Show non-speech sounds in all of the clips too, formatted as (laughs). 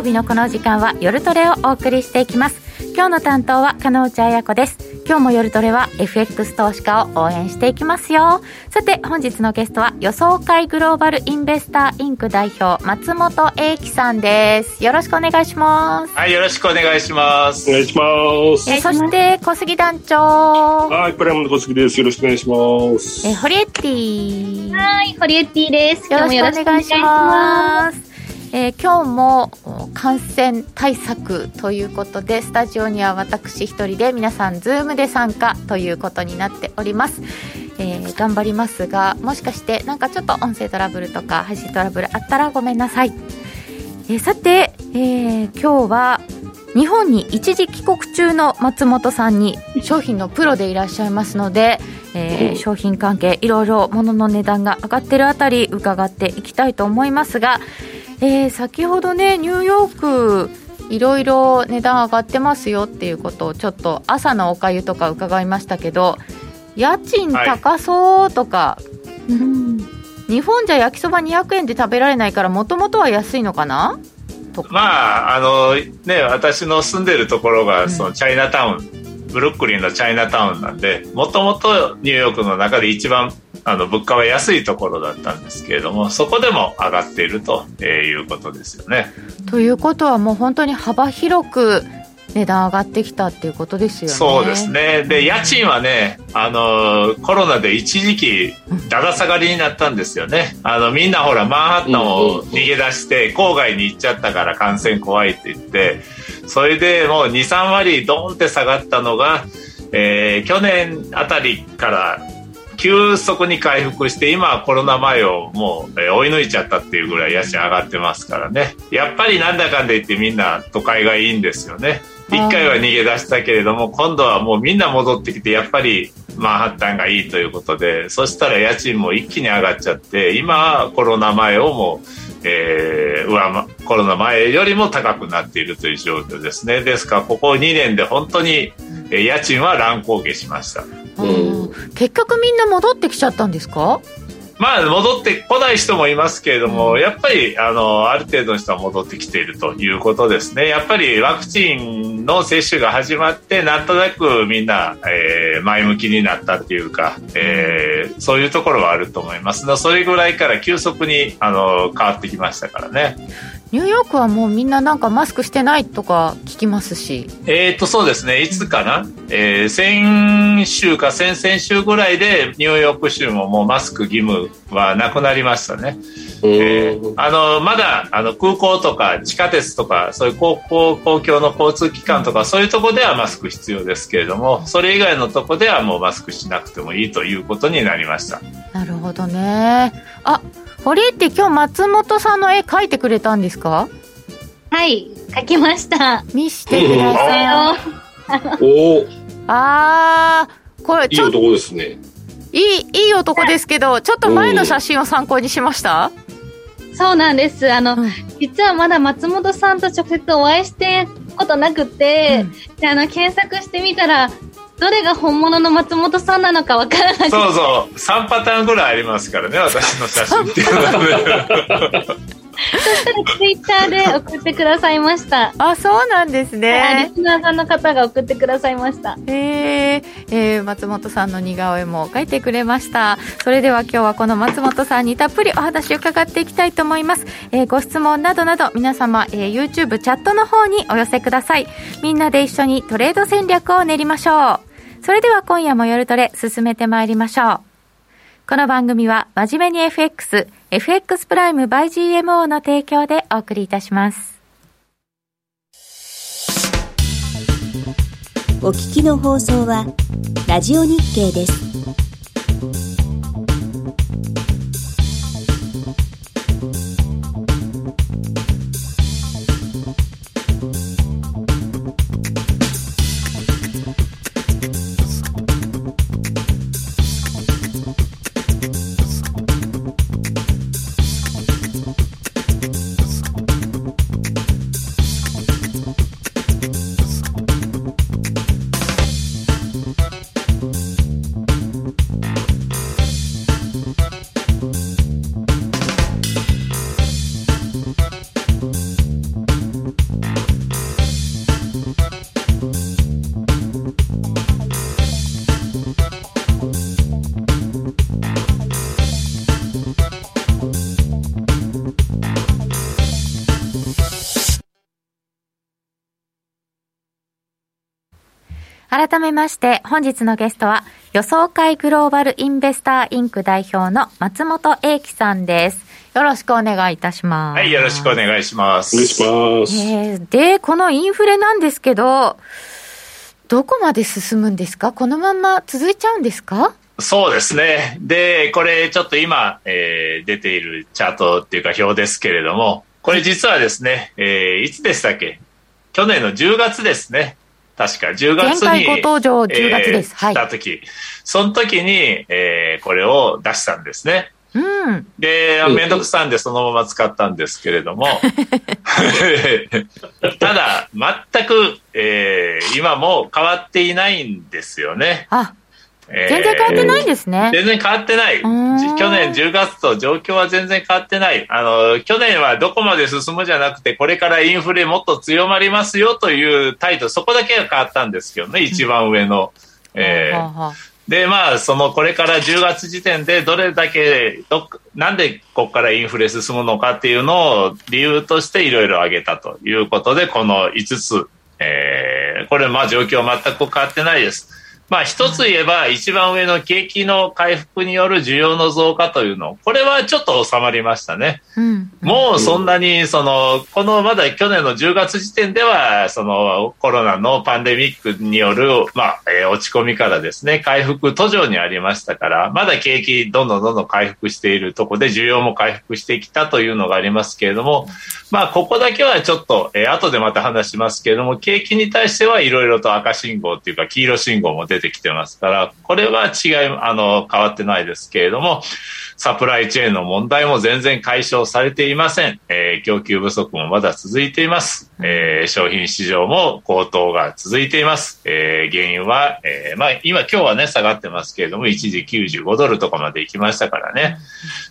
曜日のこの時間は夜トレをお送りしていきます。今日の担当は金内彩子です。今日も夜トレは FX 投資家を応援していきますよ。さて本日のゲストは予想会グローバルインベスターインク代表松本英樹さんです。よろしくお願いします。はいよろしくお願いします。お願いします。えそして小杉団長。はいプライムの小杉です。よろしくお願いします。えホリエッティ。はいホリエッティです。よろしくお願いしますえー、今日も感染対策ということでスタジオには私一人で皆さん Zoom で参加ということになっております、えー、頑張りますがもしかしてなんかちょっと音声トラブルとか配信トラブルあったらごめんなさい、えー、さて、えー、今日は日本に一時帰国中の松本さんに商品のプロでいらっしゃいますので、えー、商品関係いろいろ物の値段が上がってるあたり伺っていきたいと思いますがえー、先ほどねニューヨークいろいろ値段上がってますよっていうことをちょっと朝のおかゆとか伺いましたけど家賃高そうとか、はい、日本じゃ焼きそば200円で食べられないからもともとは安いのかな？まああのね私の住んでるところがそのチャイナタウン、うん、ブルックリンのチャイナタウンなんでもともとニューヨークの中で一番あの物価は安いところだったんですけれどもそこでも上がっているということですよね。ということはもう本当に幅広く値段上がってきたっていうことですよね。そうですね。で、家賃はね、あの、コロナで一時期、だだ下がりになったんですよね。あの、みんなほら、マンハッタンを逃げ出して、郊外に行っちゃったから感染怖いって言って、それでもう2、3割ドンって下がったのが、えー、去年あたりから急速に回復して今はコロナ前をもう、え追い抜いちゃったっていうぐらい家賃上がってますからねやっぱりなんだかんだ言ってみんな都会がいいんですよね (laughs) 一回は逃げ出したけれども今度はもうみんな戻ってきてやっぱりマンハッタンがいいということでそしたら家賃も一気に上がっちゃって今はコロナ前をもうえー、上コロナ前よりも高くなっているという状況ですね。ですからここ2年で本当に家賃は乱高下しました、うん、結局みんな戻ってきちゃったんですか？まあ戻ってこない人もいますけれども、やっぱりあのある程度の人は戻ってきているということですね。やっぱりワクチンの接種が始まってなんとなくみんな、えー、前向きになったっていうか、えー、そういうところはあると思います。それぐらいから急速にあの変わってきましたからね。ニューヨークはもうみんななんかマスクしてないとか聞きますし。えっ、と、そうですね。いつかな、えー、先週か先々週ぐらいでニューヨーク州ももうマスク義務はなくなりましたね。えー、あのまだあの空港とか地下鉄とかそういう公公公共の交通機関とかそういうとこではマスク必要ですけれどもそれ以外のとこではもうマスクしなくてもいいということになりましたなるほどねあ堀江って今日松本さんの絵描いてくれたんですか？はい描きました。見してくださいおあーこれいい男ですね。いいいい男ですけどちょっと前の写真を参考にしました？そうなんです。あの、うん、実はまだ松本さんと直接お会いしてことなくて、うん、であの検索してみたらどれが本物の松本さんなのかわからないそうそう3パターンぐらいありますからね私の写真っていうのはそしたらツイッターで送ってくださいました。(laughs) あ、そうなんですね。リスナーさんの方が送ってくださいました。へえー、松本さんの似顔絵も描いてくれました。それでは今日はこの松本さんにたっぷりお話を伺っていきたいと思います。えー、ご質問などなど皆様、えー、YouTube チャットの方にお寄せください。みんなで一緒にトレード戦略を練りましょう。それでは今夜も夜トレ進めてまいりましょう。この番組は真面目に FX、FX プライム by GMO の提供でお送りいたします。お聞きの放送はラジオ日経です。改めまして本日のゲストは予想会グローバルインベスターインク代表の松本英樹さんですよろしくお願いいたしますはいよろしくお願いしますお願いします。えーでこのインフレなんですけどどこまで進むんですか？このまま続いちゃうんですか？そうですね。で、これちょっと今、えー出ているチャートっていうか表ですけれども、これ実はですね、えーいつでしたっけ？去年の10月ですね。確か10月に。前回ご登場10月ですはいした時、その時に、えーこれを出したんですね。うんで、うんめんどくさんでそのまま使ったんですけれども、(laughs) (laughs) ただ、全く、えー今も変わっていないんですよね。あえー全然変わってないんですね、全然変わってない。ん去年10月と状況は全然変わってない。あの、去年はどこまで進むじゃなくて、これからインフレもっと強まりますよという態度、そこだけが変わったんですけどね、一番上の。えーで、まあ、そのこれから10月時点でどれだけどっなんでここからインフレ進むのかっていうのを理由としていろいろ挙げたということで、この5つ、えーこれ、まあ状況は全く変わってないです。まあ一つ言えば一番上の景気の回復による需要の増加というの、これはちょっと収まりましたね。うんもうそんなに、その、このまだ去年の10月時点では、そのコロナのパンデミックによる、まあ、えー落ち込みからですね、回復途上にありましたから、まだ景気どんどんどんどん回復しているところで需要も回復してきたというのがありますけれども、まあ、ここだけはちょっと、えー後でまた話しますけれども、景気に対してはいろいろと赤信号っていうか黄色信号も出ててきてますから、これは違い、あの、変わってないですけれども、サプライチェーンの問題も全然解消されていません。えー供給不足もまだ続いています。えー商品市場も高騰が続いています。えー原因は、えーまあ、今今日はね、下がってますけれども、一時95ドルとかまで行きましたからね。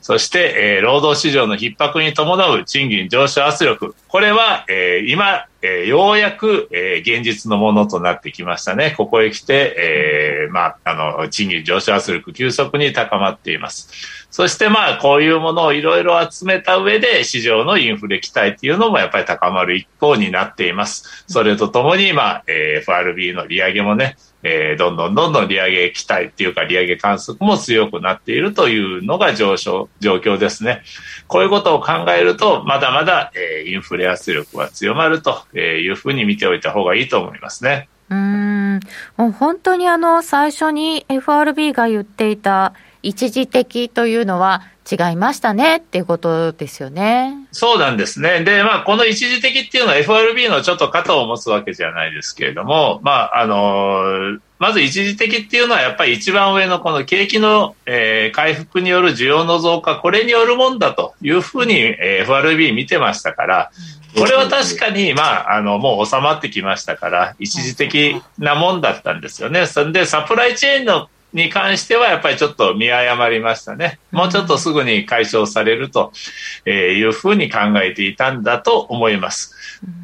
そして、えー労働市場の逼迫に伴う賃金上昇圧力。これは、えー今、えーようやく、えー現実のものとなってきましたね。ここへ来て、えーまあ、あの、賃金上昇圧力急速に高まっています。そしてまあ、こういうものをいろいろ集めた上で、市場のインフレ期待っていうのもやっぱり高まる一方になっています。それとともに、まあ、えー FRB の利上げもね、えーどんどんどんどん利上げ期待っていうか利上げ観測も強くなっているというのが上昇、状況ですね。こういうことを考えると、まだまだ、えーインフレ圧力は強まるというふうに見ておいた方がいいと思いますね。うんもう本当にあの最初に FRB が言っていた一時的というのは違いましたねっていうことですよね。そうなんですね。で、まあ、この一時的っていうのは FRB のちょっと肩を持つわけじゃないですけれども、まあ、あのまず一時的っていうのはやっぱり一番上のこの景気の、えー回復による需要の増加、これによるもんだというふうに、えー FRB 見てましたから、これは確かに、まあ、あの、もう収まってきましたから、一時的なもんだったんですよね。それで、サプライチェーンのに関してはやっぱりちょっと見誤りましたね。もうちょっとすぐに解消されるとえーいうふうに考えていたんだと思います。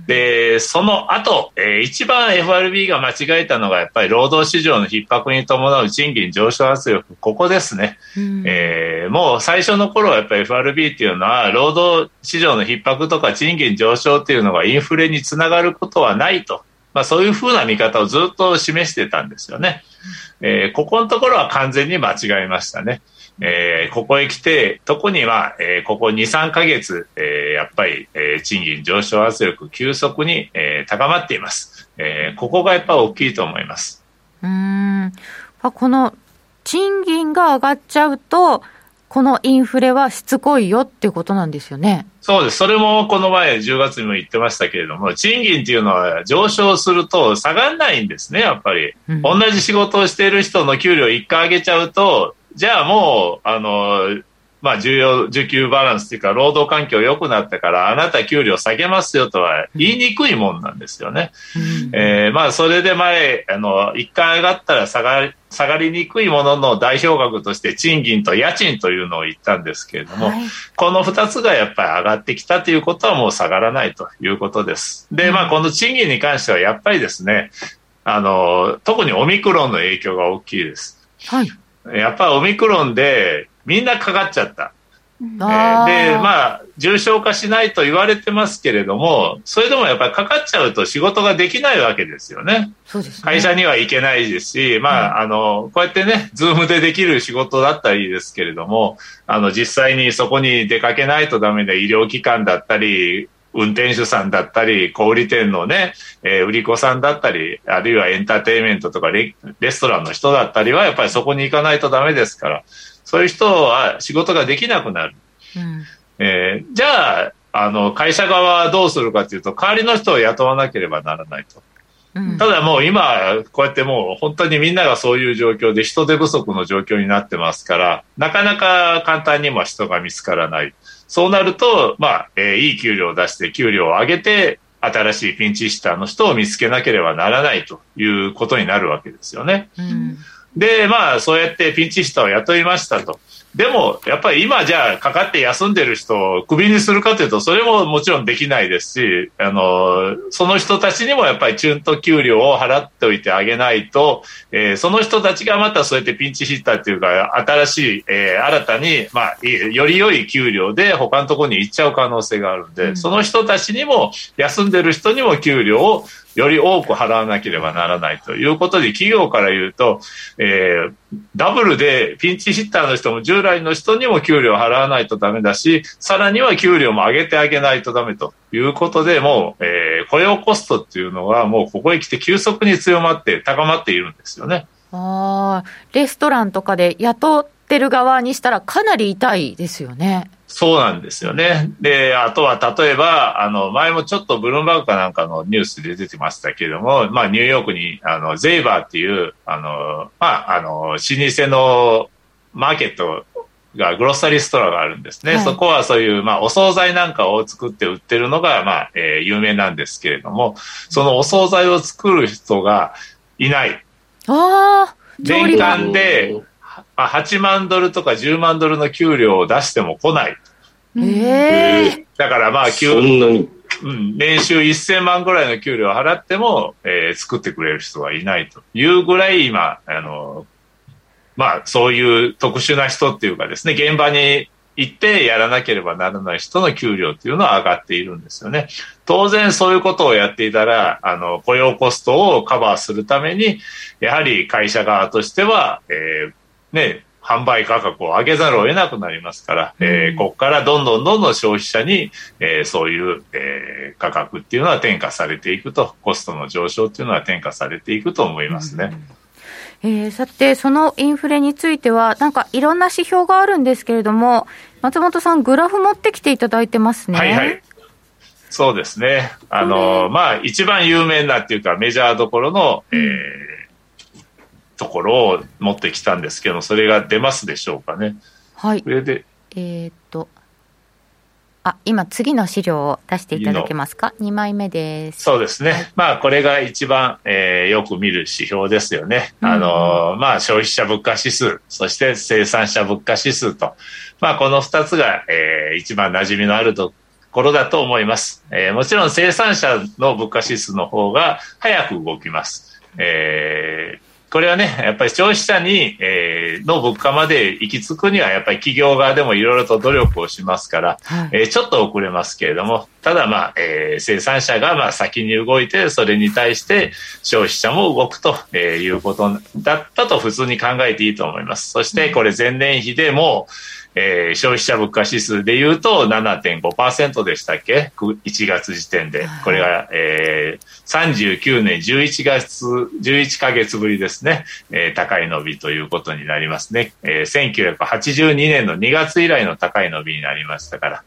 で、その後、えー一番 FRB が間違えたのがやっぱり労働市場の逼迫に伴う賃金上昇圧力、ここですね。うんえーもう最初の頃はやっぱり FRB っていうのは労働市場の逼迫とか賃金上昇っていうのがインフレにつながることはないと。まあそういうふうな見方をずっと示してたんですよね。えーここのところは完全に間違えましたね。えーここへ来て、特には、えーここ2、3ヶ月、えーやっぱり、えー賃金上昇圧力急速に、えー高まっています。えーここがやっぱ大きいと思います。うんこの賃金が上がっちゃうと、このインフレはしつこいよっていうことなんですよね。そうです。それもこの前10月にも言ってましたけれども、賃金っていうのは上昇すると下がらないんですね、やっぱり。うん同じ仕事をしている人の給料1回上げちゃうと、じゃあもう、あの、まあ、重要、需給バランスっていうか、労働環境良くなったから、あなた給料下げますよとは言いにくいもんなんですよね。うんえーまあ、それで前、あの、一回上がったら下がり、下がりにくいものの代表格として賃金と家賃というのを言ったんですけれども、はいこの2つがやっぱり上がってきたということはもう下がらないということです。で、まあ、この賃金に関してはやっぱりですね、あの、特にオミクロンの影響が大きいです。はい。やっぱりオミクロンでみんなかかっちゃった。で、まあ、重症化しないと言われてますけれども、それでもやっぱりかかっちゃうと仕事ができないわけですよね。そうです、ね、会社には行けないですし、まあ、あの、こうやってね、 Zoom でできる仕事だったらいいですけれども、あの、実際にそこに出かけないとダメな医療機関だったり、運転手さんだったり、小売店のね、えー、売り子さんだったり、あるいはエンターテインメントとかレレストランの人だったりは、やっぱりそこに行かないとダメですから、そういう人は仕事ができなくなる。うん、えー、じゃあ、あの、会社側はどうするかというと、代わりの人を雇わなければならないと。ただもう今、こうやってもう本当にみんながそういう状況で人手不足の状況になってますから、なかなか簡単にも人が見つからない。そうなると、まあ、えー、いい給料を出して給料を上げて、新しいピンチヒッターの人を見つけなければならないということになるわけですよね。うん、で、まあ、そうやってピンチヒッターを雇いましたと。でも、やっぱり今じゃあかかって休んでる人をクビにするかというと、それももちろんできないですし、あの、その人たちにもやっぱりチュンと給料を払っておいてあげないと、えー、その人たちがまたそうやってピンチヒッターっていうか、新しい、えー、新たに、まあ、より良い給料で他のところに行っちゃう可能性があるんで、うん、その人たちにも、休んでる人にも給料をより多く払わなければならないということで、企業から言うと、えー、ダブルでピンチヒッターの人も従来の人にも給料を払わないとダメだし、さらには給料も上げてあげないとダメということで、もう、えー、雇用コストっていうのはもうここへ来て急速に強まって高まっているんですよね。あ、レストランとかで雇ってる側にしたらかなり痛いですよね。そうなんですよね。で、あとは例えば、あの、前もちょっとブルームバーグかなんかのニュースで出てましたけれども、まあ、ニューヨークに、あの、ゼイバーっていう、あの、まあ、あの、老舗のマーケットが、グロッサリーストアがあるんですね。はい、そこはそういう、まあ、お惣菜なんかを作って売ってるのが、まあ、えー、有名なんですけれども、そのお惣菜を作る人がいない。ああ、年間で、8万ドルとか10万ドルの給料を出しても来ない。えー、だからまあ、そんなに。うん、年収1000万ぐらいの給料を払っても、えー、作ってくれる人はいないというぐらい今、あの、まあ、そういう特殊な人っていうかですね、現場に行ってやらなければならない人の給料っていうのは上がっているんですよね。当然そういうことをやっていたら、あの、雇用コストをカバーするために、やはり会社側としては、えー、ね、販売価格を上げざるを得なくなりますから、うん、えー、ここからどんどんどんどん消費者に、えー、そういう、えー、価格っていうのは転嫁されていくと、コストの上昇っていうのは転嫁されていくと思いますね。うん、えー、さて、そのインフレについては、なんかいろんな指標があるんですけれども、松本さん、グラフ持ってきていただいてますね。はいはい。そうですね。あの、まあ、一番有名なっていうか、メジャーどころの、えー、ところを持ってきたんですけどそれが出ますでしょうかね。はい。上で。えっと。あ、今次の資料を出していただけますか ?2 枚目です。そうですね。まあ、これが一番、えー、よく見る指標ですよね。うん、あの、まあ、消費者物価指数、そして生産者物価指数と、まあ、この2つが、えー、一番馴染みのあるところだと思います。えー、もちろん生産者の物価指数の方が早く動きます。えー、これはね、やっぱり消費者に、えー、の物価まで行き着くには、やっぱり企業側でもいろいろと努力をしますから、はい、えー、ちょっと遅れますけれども、ただまあ、えー、生産者がまあ先に動いて、それに対して消費者も動くということだったと普通に考えていいと思います。そしてこれ前年比でも、えー、消費者物価指数でいうと7.5%でしたっけ ?1 月時点で。これが、えー、39年11月、11ヶ月ぶりですね。えー、高い伸びということになりますね。えー、1982年の2月以来の高い伸びになりましたから。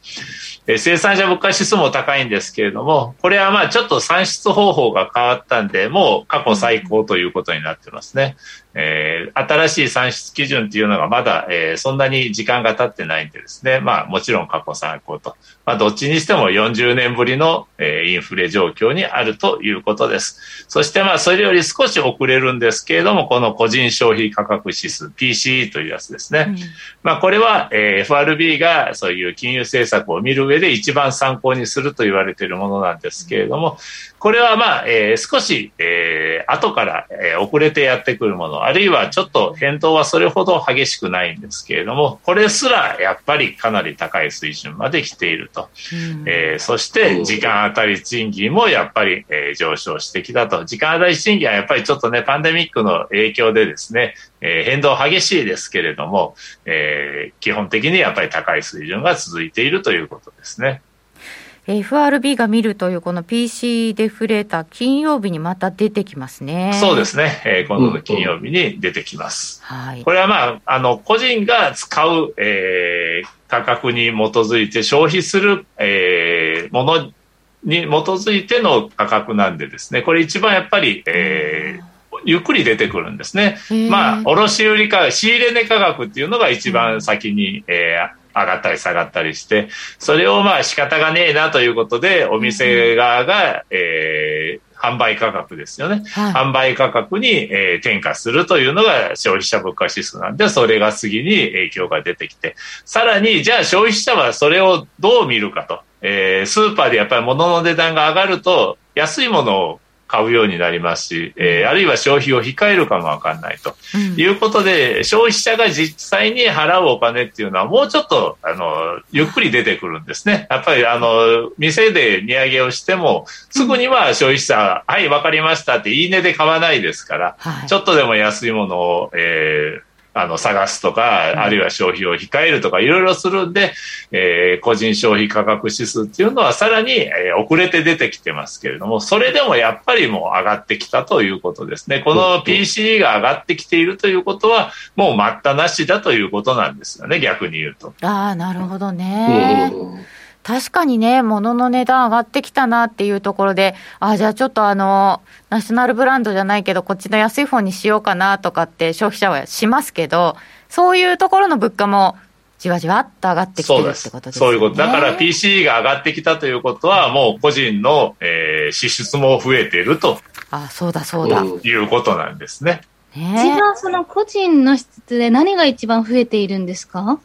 えー、生産者物価指数も高いんですけれども、これはまあちょっと算出方法が変わったんで、もう過去最高ということになってますね。えー、新しい算出基準っていうのがまだ、えー、そんなに時間が経ってないんでですね、まあもちろん過去最高と、まあどっちにしても40年ぶりの、えー、インフレ状況にあるということです。そしてまあそれより少し遅れるんですけれども、この個人消費価格指数 PCE というやつですね。うん、まあこれは、えー、FRB がそういう金融政策を見る上で一番参考にすると言われているものなんですけれども、これはまあ、えー、少し、えー、後から、えー、遅れてやってくるもの、あるいはちょっと変動はそれほど激しくないんですけれども、これすらやっぱりかなり高い水準まで来ていると。うん、えー、そして、時間当たり賃金もやっぱり、えー、上昇してきたと。時間当たり賃金はやっぱりちょっとね、パンデミックの影響でですね、えー、変動激しいですけれども、えー、基本的にやっぱり高い水準が続いているということですね。FRB が見るというこの PC デフレーター、金曜日にまた出てきますね。そうですね。えー、今度の金曜日に出てきます。うん、はい。これはまあ、あの、個人が使う、えー、価格に基づいて消費する、えー、ものに基づいての価格なんでですね、これ一番やっぱり、えー、ゆっくり出てくるんですね。まあ、卸売価格、仕入れ値価格っていうのが一番先に、えー、上がったり下がったりして、それをまあ仕方がねえなということで、お店側が、えー、販売価格ですよね。はい、販売価格に、えー、転嫁するというのが消費者物価指数なんで、それが次に影響が出てきて、さらに、じゃあ消費者はそれをどう見るかと。えー、スーパーでやっぱり物の値段が上がると、安いものを買うようになりますし、えー、あるいは消費を控えるかもわかんないと、いうことで、消費者が実際に払うお金っていうのはもうちょっと、あの、ゆっくり出てくるんですね。やっぱり、あの、店で値上げをしても、すぐには消費者、はい、わかりましたっていいねで買わないですから、はい、ちょっとでも安いものを、えー、あの探すとか、あるいは消費を控えるとか、いろいろするんで、えー、個人消費価格指数っていうのはさらに、えー、遅れて出てきてますけれども、それでもやっぱりもう上がってきたということですね。この PCE が上がってきているということは、もう待ったなしだということなんですよね、逆に言うと。ああ、なるほどね。確かにね、物の値段上がってきたなっていうところで、あじゃあちょっとあの、ナショナルブランドじゃないけど、こっちの安い方にしようかなとかって消費者はしますけど、そういうところの物価もじわじわっと上がってきてるってことですね。そういうこと。だから PC が上がってきたということは、もう個人の、えー、支出も増えていると。あ、そうだそうだ。いうことなんですね。ね一番その個人の支出で何が一番増えているんですか？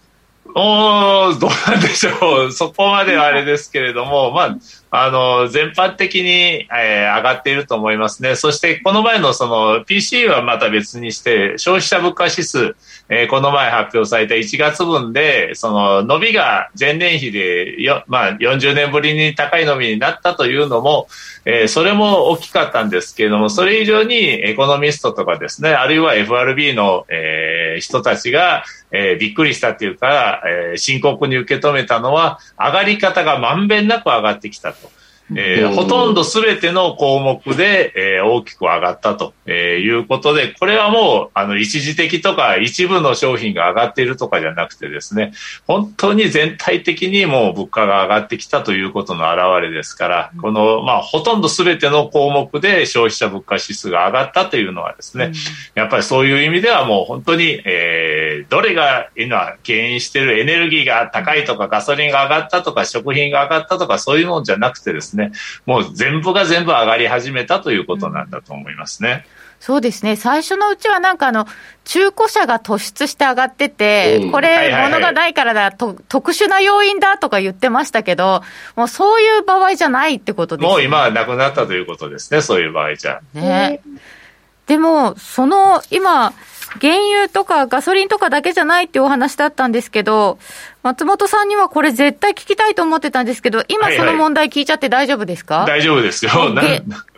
おどうなんでしょう、そこまではあれですけれども、(laughs) まあ、あの全般的に、えー、上がっていると思いますね、そしてこの前のその PC はまた別にして、消費者物価指数、えー、この前発表された1月分で、その伸びが前年比でよ、まあ、40年ぶりに高い伸びになったというのも、えー、それも大きかったんですけれども、それ以上にエコノミストとかですね、あるいは FRB の、えー、人たちが、えー、びっくりしたというか、えー、深刻に受け止めたのは、上がり方がまんべんなく上がってきたと。えー、ほとんどすべての項目で、えー、大きく上がったと、えー、いうことで、これはもう、あの、一時的とか一部の商品が上がっているとかじゃなくてですね、本当に全体的にもう物価が上がってきたということの表れですから、この、まあ、ほとんどすべての項目で消費者物価指数が上がったというのはですね、やっぱりそういう意味ではもう本当に、えー、どれが今、牽引しているエネルギーが高いとか、ガソリンが上がったとか、食品が上がったとか、そういうもんじゃなくてですね、ね、もう全部が全部上がり始めたということなんだと思いますね。そうですね。最初のうちはなんかあの、中古車が突出して上がってて、うん、これ、物がないからだ、と、特殊な要因だとか言ってましたけど、もうそういう場合じゃないってことですね。もう今はなくなったということですね、そういう場合じゃ。ね。でも、その、今、原油とかガソリンとかだけじゃないっていうお話だったんですけど、松本さんにはこれ絶対聞きたいと思ってたんですけど、今その問題聞いちゃって大丈夫ですか、はいはい、大丈夫ですよ。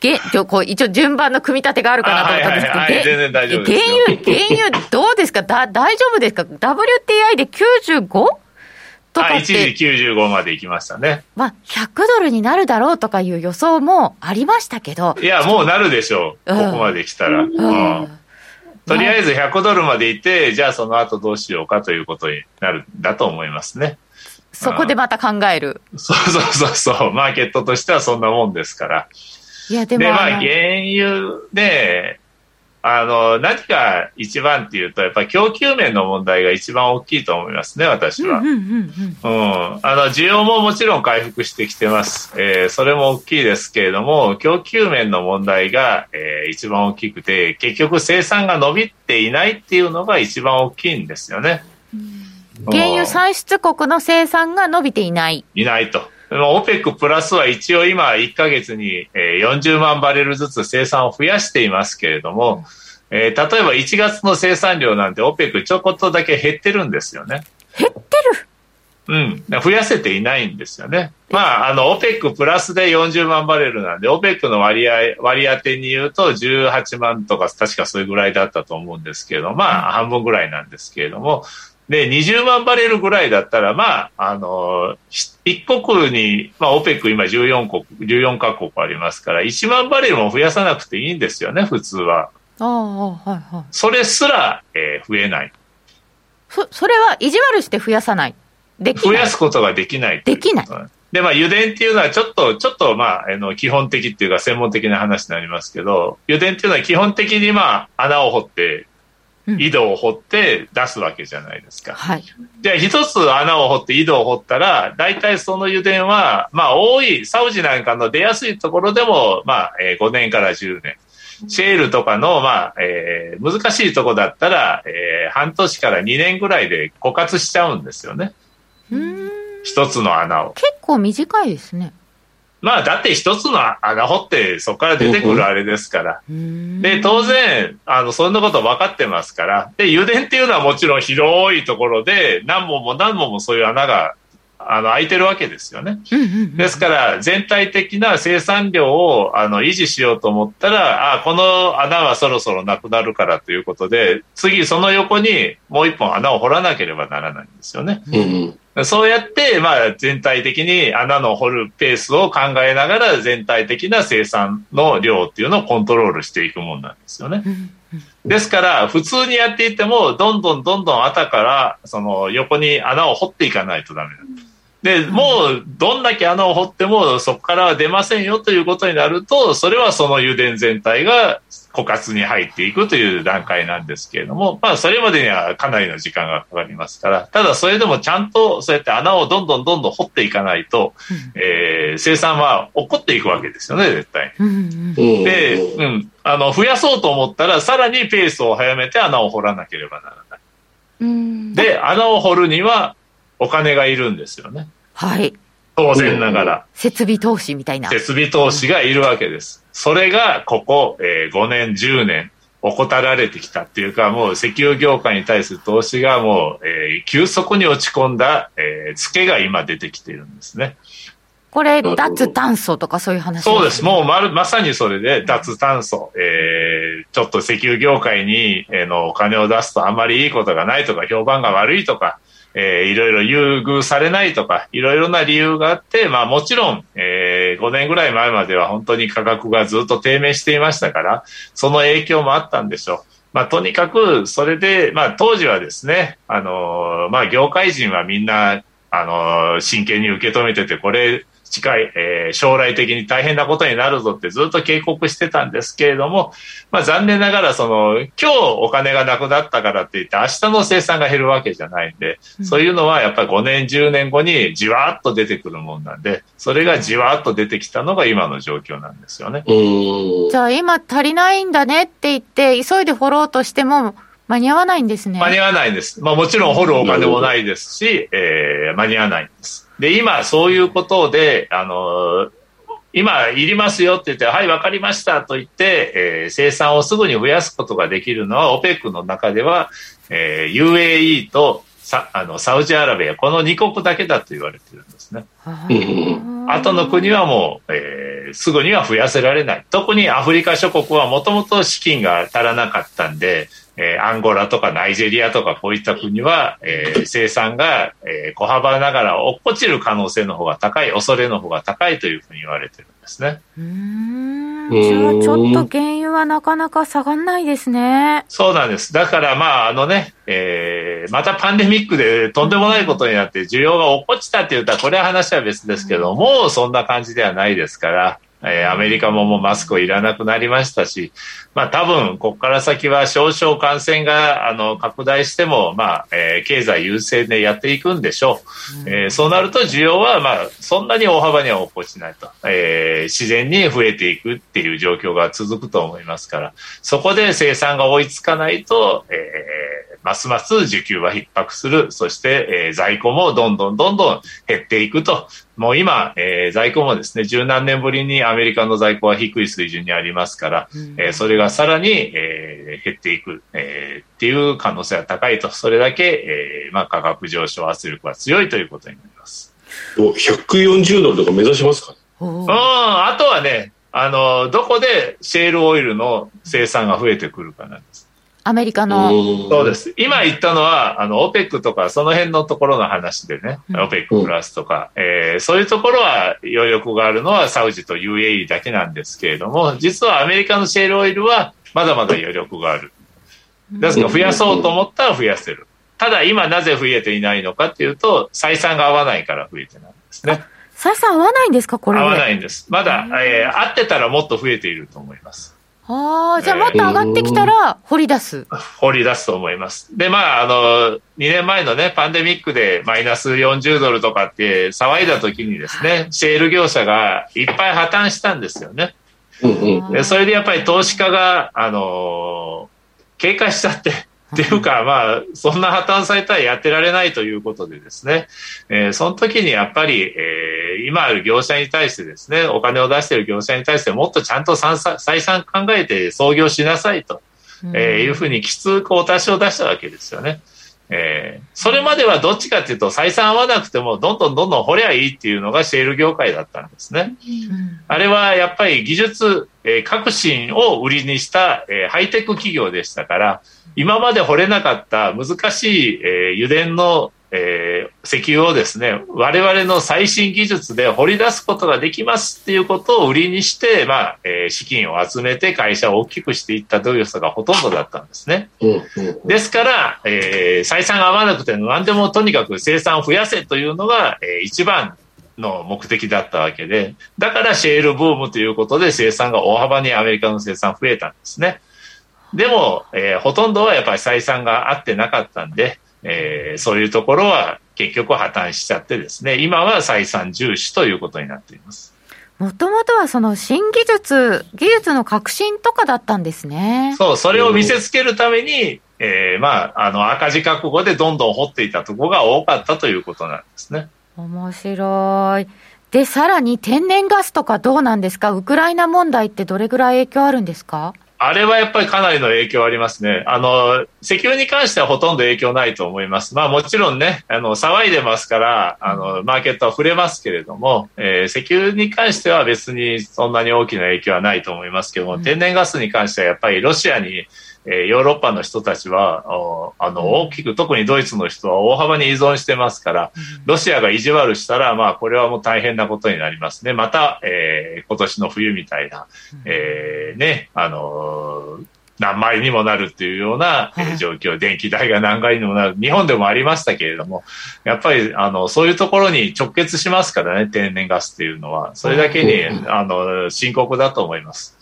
げげこう一応順番の組み立てがあるかなと思ったんですけど、はいはいはい、全然大丈夫です原油、原油どうですか？だ大丈夫ですか ?WTI で 95? とか一時95まで行きましたね。まあ、100ドルになるだろうとかいう予想もありましたけど。いや、もうなるでしょう。ここまで来たら。うん、うんとりあえず100ドルまでいて、じゃあその後どうしようかということになるんだと思いますね。そこでまた考える。そうそうそうそう、マーケットとしてはそんなもんですから。いや、でも。で、まあ、原油で、あの、何が一番っていうと、やっぱり供給面の問題が一番大きいと思いますね、私は。うん。あの、需要ももちろん回復してきてます。えー、それも大きいですけれども、供給面の問題が、えー、一番大きくて、結局生産が伸びていないっていうのが一番大きいんですよね。原油産出国の生産が伸びていない。いないと。OPEC プラスは一応今1ヶ月に40万バレルずつ生産を増やしていますけれども、えー、例えば1月の生産量なんて OPEC ちょこっとだけ減ってるんですよね。減ってる？うん、増やせていないんですよね。まあ、あの、OPEC プラスで40万バレルなんで、OPEC の割合、割り当てに言うと18万とか、確かそれぐらいだったと思うんですけど、まあ、半分ぐらいなんですけれども、で、20万バレルぐらいだったら、まあ、あの、一国に、まあ、OPEC 今14国、14カ国ありますから、1万バレルも増やさなくていいんですよね、普通は。ああ、はいはい。それすら、えー、増えない。そ、それは意地悪して増やさない。できない。増やすことができない。できない。で、まあ、油田っていうのはちょっと、ちょっと、まあ、あの、基本的っていうか専門的な話になりますけど、油田っていうのは基本的にまあ、穴を掘って、井戸を掘って出すわけじゃないですか。はい。じゃあ一つ穴を掘って井戸を掘ったら、大体その油田は、まあ多い、サウジなんかの出やすいところでも、まあ、えー、5年から10年。シェールとかの、まあ、えー、難しいとこだったら、えー、半年から2年ぐらいで枯渇しちゃうんですよね。一つの穴を。結構短いですね。まあ、だって一つの穴掘って、そこから出てくるあれですから。で、当然、あの、そんなこと分かってますから。で、油田っていうのはもちろん広いところで、何本も何本もそういう穴があの、空いてるわけですよね。ですから、全体的な生産量を、あの、維持しようと思ったら、あ、この穴はそろそろなくなるからということで、次その横にもう一本穴を掘らなければならないんですよね。そうやって、まあ、全体的に穴の掘るペースを考えながら、全体的な生産の量っていうのをコントロールしていくもんなんですよね。ですから、普通にやっていても、どんどんどんどん後から、その横に穴を掘っていかないとダメなんです。で、もう、どんだけ穴を掘っても、そこからは出ませんよということになると、それはその油田全体が枯渇に入っていくという段階なんですけれども、まあ、それまでにはかなりの時間がかかりますから、ただそれでもちゃんとそうやって穴をどんどんどんどん掘っていかないと、うん、えー、生産は起こっていくわけですよね、絶対。うん、で、うん、あの、増やそうと思ったら、さらにペースを早めて穴を掘らなければならない。うん、で、穴を掘るには、お金がいるんですよね。はい。当然ながら。設備投資みたいな。設備投資がいるわけです。それが、ここ、えー、5年、10年、怠られてきたっていうか、もう石油業界に対する投資がもう、えー、急速に落ち込んだ、えー、ツケが今出てきているんですね。これ、脱炭素とかそういう話、ね、そうです。もうまる、まさにそれで、脱炭素、えー、ちょっと石油業界に、えー、のお金を出すとあまりいいことがないとか、評判が悪いとか、えー、いろいろ優遇されないとか、いろいろな理由があって、まあもちろん、えー、5年ぐらい前までは本当に価格がずっと低迷していましたから、その影響もあったんでしょう。まあとにかく、それで、まあ当時はですね、あのー、まあ業界人はみんな、あのー、真剣に受け止めてて、これ、近い、えー、将来的に大変なことになるぞってずっと警告してたんですけれども、まあ、残念ながらその今日お金がなくなったからって言って明日の生産が減るわけじゃないんで、そういうのはやっぱり5年10年後にじわっと出てくるもんなんでそれがじわっと出てきたのが今の状況なんですよね。じゃあ今足りないんだねって言って急いで掘ろうとしても間に合わないんですね。間に合わないんです。まあもちろん掘るお金もないですし、えー、間に合わないんです。で、今、そういうことで、あの、今、いりますよって言って、はい、わかりましたと言って、えー、生産をすぐに増やすことができるのは、OPEC の中では、えー、UAE とサあのサウジアラビア、この2国だけだと言われてるんですね。あとの国はもう、えー、すぐには増やせられない。特にアフリカ諸国はもともと資金が足らなかったんで、えー、アンゴラとかナイジェリアとかこういった国は、えー、生産が、えー、小幅ながら落っこちる可能性の方が高い、恐れの方が高いというふうに言われてるんですね。うん。じゃあちょっと原油はなかなか下がんないですね。そうなんです。だからまああのね、えー、またパンデミックでとんでもないことになって需要が落っこちたって言ったらこれは話は別ですけど、もうそんな感じではないですから、えー、アメリカももうマスクをいらなくなりましたし、まあ多分、ここから先は少々感染があの拡大しても、まあ、えー、経済優先でやっていくんでしょう。えー、そうなると需要は、まあ、そんなに大幅には起こしないと、えー、自然に増えていくっていう状況が続くと思いますから、そこで生産が追いつかないと、えー、ますます需給は逼迫する、そして、えー、在庫もどんどんどんどん減っていくと。もう今、えー、在庫もですね、十何年ぶりにアメリカの在庫は低い水準にありますから、うん、えー、それがさらに、えー、減っていく、えー、っていう可能性は高いと、それだけ、えーまあ、価格上昇圧力が強いということになります。140ドルとか目指しますか？うん、あとはね、あの、どこでシェールオイルの生産が増えてくるかなんです。アメリカの。そうです。今言ったのは、あの、オペックとか、その辺のところの話でね、オペックプラスとか、えー、そういうところは余力があるのはサウジと UAE だけなんですけれども、実はアメリカのシェールオイルはまだまだ余力がある。ですから増やそうと思ったら増やせる。ただ今なぜ増えていないのかっていうと、採算が合わないから増えてないんですね。採算合わないんですかこれ。合わないんです。まだ、えー、合ってたらもっと増えていると思います。ああ、じゃあもっと上がってきたら、掘り出す、掘り出すと思います。で、まあ、あの、2年前のね、パンデミックでマイナス40ドルとかって騒いだ時にですね、シェール業者がいっぱい破綻したんですよね。でそれでやっぱり投資家が、あの警戒しちゃって、っていうか、まあ、そんな破綻されたらやってられないということでですね、えー、その時にやっぱり、えー、今ある業者に対してですね、お金を出している業者に対してもっとちゃんと再三考えて創業しなさいと、えー、いうふうにきつくお達しを出したわけですよね。えー、それまではどっちかというと採算合わなくてもどんどんどんどん掘りゃいいっていうのがシェール業界だったんですね。あれはやっぱり技術、えー、革新を売りにした、えー、ハイテク企業でしたから、今まで掘れなかった難しい、えー、油田の、えー、石油をですね、我々の最新技術で掘り出すことができますっていうことを売りにして、まあ、えー、資金を集めて会社を大きくしていったという人がほとんどだったんですね。ですから、えー、採算が合わなくて何でもとにかく生産を増やせというのが、えー、一番の目的だったわけで、だからシェールブームということで生産が大幅にアメリカの生産増えたんですね。でも、えー、ほとんどはやっぱり採算が合ってなかったんで、えー、そういうところは結局破綻しちゃってですね、今は採算重視ということになっています。もともとはその新技術、技術の革新とかだったんですね。そう、それを見せつけるために、えー、まあ、あの、赤字覚悟でどんどん掘っていたところが多かったということなんですね。面白い。で、さらに天然ガスとかどうなんですか？ウクライナ問題ってどれぐらい影響あるんですか？あれはやっぱりかなりの影響ありますね。あの、石油に関してはほとんど影響ないと思います。まあもちろんね、あの、騒いでますから、あの、マーケットは触れますけれども、えー、石油に関しては別にそんなに大きな影響はないと思いますけども、天然ガスに関してはやっぱりロシアにえヨーロッパの人たちはあの大きく特にドイツの人は大幅に依存してますからロシアが意地悪したら、まあ、これはもう大変なことになりますね。また、えー、今年の冬みたいな、えー、ねあの何倍にもなるっていうような状況、電気代が何倍にもなる、日本でもありましたけれども、やっぱりあのそういうところに直結しますからね、天然ガスっていうのは、それだけにあの深刻だと思います。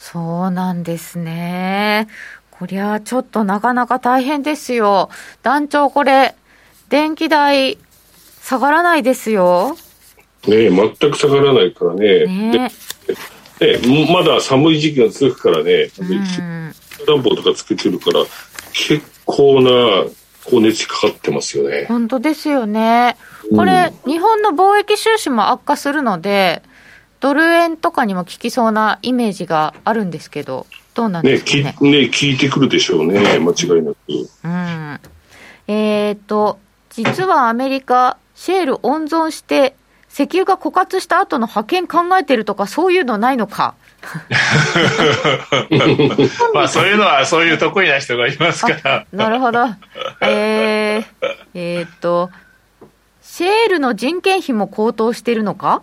そうなんですね。こりゃちょっとなかなか大変ですよ。団長これ、電気代下がらないですよ。ね全く下がらないからね。ねねまだ寒い時期が続くからね。うん、暖房とかつけてるから、結構な高熱かかってますよね。本当ですよね。これ、うん、日本の貿易収支も悪化するので、ドル円とかにも効きそうなイメージがあるんですけど、どうなんですかね。ね、ね聞いてくるでしょうね、間違いなく。うん。えっ、ー、と、実はアメリカ、シェール温存して、石油が枯渇した後の派遣考えてるとか、そういうのないのか。(laughs) (laughs) まあそういうのはそういう得意な人がいますからなるほどえー、えー、っとシェールの人件費も高騰しているのか？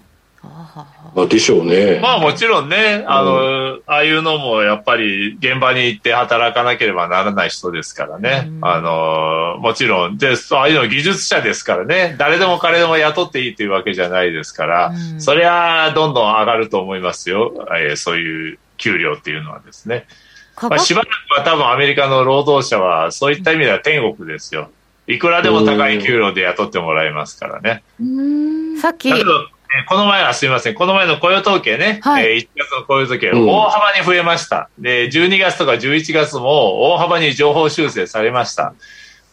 まあ、でしょうね。まあもちろんね、あの、うん、ああいうのもやっぱり現場に行って働かなければならない人ですからね。うん、あの、もちろん、で、ああいうの技術者ですからね、誰でも彼でも雇っていいというわけじゃないですから、うん、そりゃどんどん上がると思いますよ。えー、そういう給料っていうのはですね。まあ、しばらくは多分アメリカの労働者はそういった意味では天国ですよ。いくらでも高い給料で雇ってもらえますからね。さっき。この前はすみません、この前の雇用統計ね、はい、えー、1月の雇用統計、大幅に増えました、うん、で、12月とか11月も大幅に情報修正されました。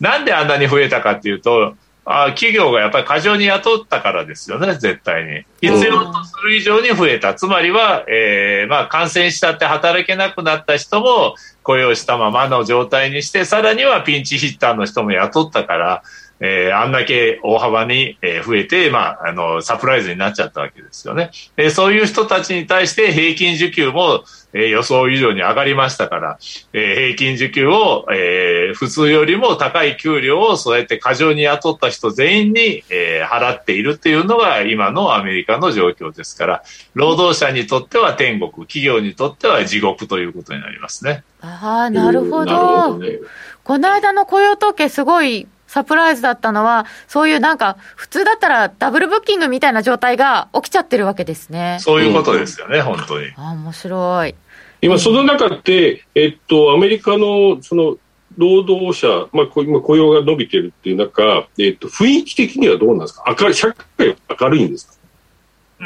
なんであんなに増えたかっていうと、あ企業がやっぱり過剰に雇ったからですよね、絶対に。必要とする以上に増えた。つまりは、えー、まあ、感染したって働けなくなった人も雇用したままの状態にして、さらにはピンチヒッターの人も雇ったから、えー、あんだけ大幅に増えて、まあ、あの、サプライズになっちゃったわけですよね。で、そういう人たちに対して平均受給も、えー、予想以上に上がりましたから、えー、平均受給を、えー、普通よりも高い給料をそうやって過剰に雇った人全員に、えー、払っているっていうのが今のアメリカの状況ですから、労働者にとっては天国、企業にとっては地獄ということになりますね。ああ、なるほど。ね、この間の雇用統計すごいサプライズだったのは、そういうなんか、普通だったらダブルブッキングみたいな状態が起きちゃってるわけですね。そういうことですよね、うん、本当に。あ面白い。今、その中って、えっと、アメリカの、その、労働者、まあ、今雇用が伸びてるっていう中、えっと、雰囲気的にはどうなんですか？明るい、社会明るいんですか？う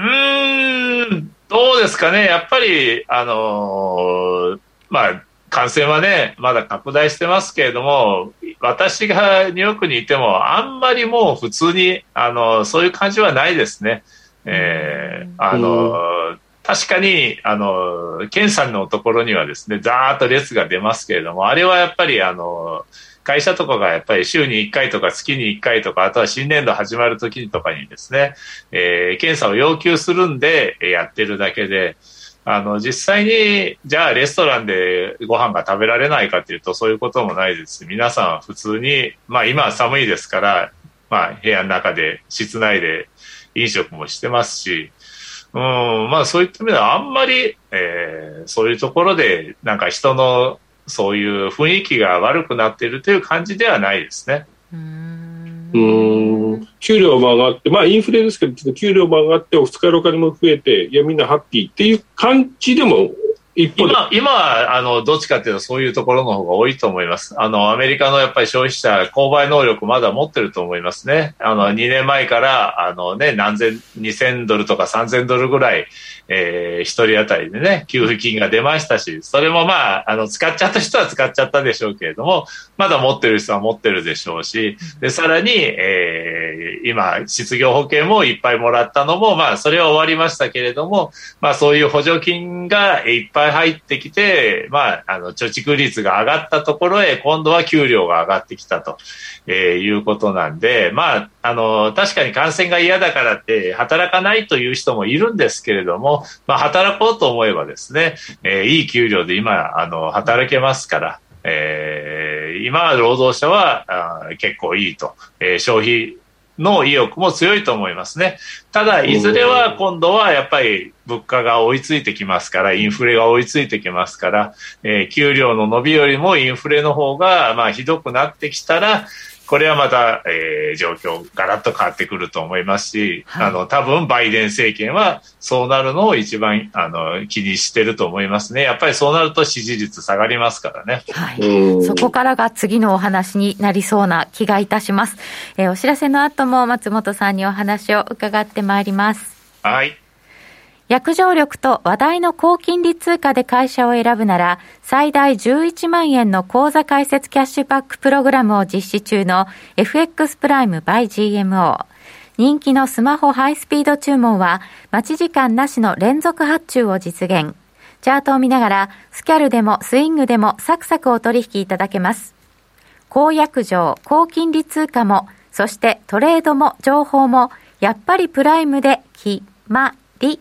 ん、どうですかね。やっぱり、あのー、まあ、感染はね、まだ拡大してますけれども、私がニューヨークにいても、あんまりもう普通に、あの、そういう感じはないですね。えー、あの、確かに、あの、検査のところにはですね、ざーっと列が出ますけれども、あれはやっぱり、あの、会社とかがやっぱり週に1回とか月に1回とか、あとは新年度始まる時とかにですね、えー、検査を要求するんでやってるだけで、あの、実際に、じゃあレストランでご飯が食べられないかというと、そういうこともないです皆さん普通に、まあ今は寒いですから、まあ部屋の中で、室内で飲食もしてますし、うん、まあそういった意味ではあんまり、えー、そういうところで、なんか人のそういう雰囲気が悪くなっているという感じではないですね。うん給料も上がって、まあインフレですけど、給料も上がって、お二日のお金も増えて、いや、みんなハッピーっていう感じでも今、今は、あの、どっちかっていうとそういうところの方が多いと思います。あの、アメリカのやっぱり消費者、購買能力まだ持ってると思いますね。あの、2年前から、あのね、何千、2000ドルとか3000ドルぐらい、えー、一人当たりでね、給付金が出ましたし、それもまあ、あの、使っちゃった人は使っちゃったでしょうけれども、まだ持ってる人は持ってるでしょうし、で、さらに、えー、今、失業保険もいっぱいもらったのも、まあ、それは終わりましたけれども、まあ、そういう補助金がいっぱい入ってきて、まあ、あの、貯蓄率が上がったところへ、今度は給料が上がってきたと、えー、いうことなんで、まあ、あの、確かに感染が嫌だからって働かないという人もいるんですけれども、まあ、働こうと思えばですね、えー、いい給料で今、あの、働けますから、えー、今、労働者はあ結構いいと、えー、消費の意欲も強いと思いますね。ただ、いずれは今度はやっぱり物価が追いついてきますから、インフレが追いついてきますから、えー、給料の伸びよりもインフレの方が、まあ、ひどくなってきたら、これはまた、えー、状況ガラッと変わってくると思いますし、はい、あの、多分バイデン政権はそうなるのを一番、あの、気にしてると思いますね。やっぱりそうなると支持率下がりますからね。はい。そこからが次のお話になりそうな気がいたします。えー、お知らせの後も松本さんにお話を伺ってまいります。はい。約定力と話題の高金利通貨で会社を選ぶなら、最大11万円の口座開設キャッシュバックプログラムを実施中の FX プライム by GMO。人気のスマホハイスピード注文は、待ち時間なしの連続発注を実現。チャートを見ながら、スキャルでもスイングでもサクサクお取引いただけます。高約定、高金利通貨も、そしてトレードも情報も、やっぱりプライムで決まり。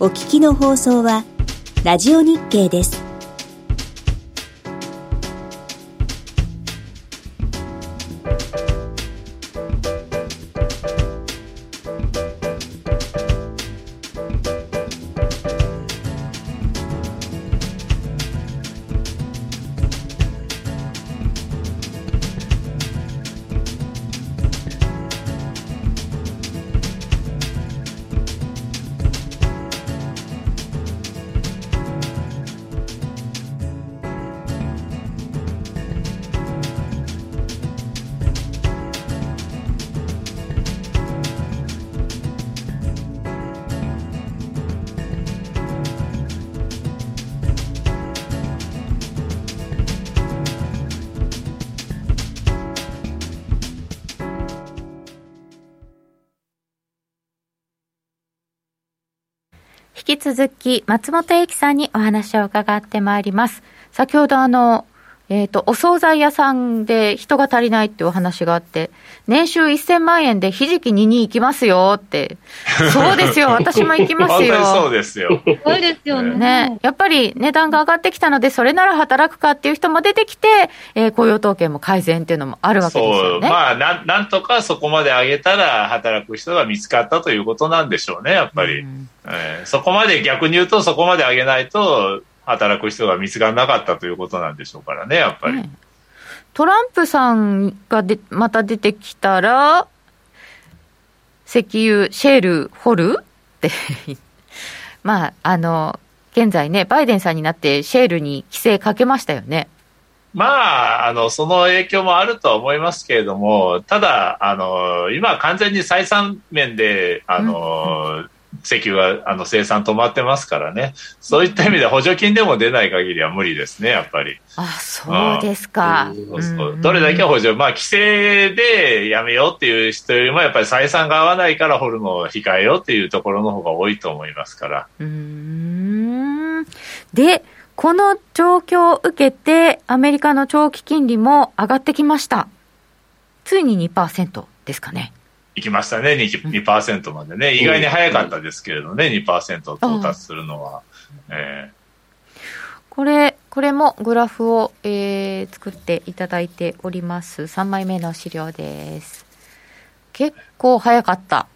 お聞きの放送は、ラジオ日経です。続き松本英樹さんにお話を伺ってまいります。先ほどあの、えっ、ー、と、お惣菜屋さんで人が足りないっていうお話があって、年収1000万円でひじき2に行きますよって。そうですよ、(laughs) 私も行きますよ。そうですよ。そうですよね。ね。やっぱり値段が上がってきたので、それなら働くかっていう人も出てきて、えー、雇用統計も改善っていうのもあるわけですよね。まあな、なんとかそこまで上げたら働く人が見つかったということなんでしょうね、やっぱり。うん、えー、そこまで逆に言うと、そこまで上げないと、働く人が見つからなかったということなんでしょうからね、やっぱり。トランプさんがでまた出てきたら、石油、シェール、掘るって (laughs) まあ、あの、現在ね、バイデンさんになってシェールに規制かけましたよね。まあ、あの、その影響もあるとは思いますけれども、ただ、あの、今完全に採算面で、あの、うん石油があの生産止まってますからね、そういった意味で補助金でも出ない限りは無理ですね、やっぱり。あそうですか。そうそうどれだけ補助、まあ、規制でやめようっていう人よりも、やっぱり採算が合わないから掘るのを控えようっていうところの方が多いと思いますから。うんで、この状況を受けて、アメリカの長期金利も上がってきました。ついに2%ですかね。行きましたね、2%, 2までね、意外に早かったですけれどね、2%到達するのは。えー、これ、これもグラフを、えー、作っていただいております。3枚目の資料です。結構早かった。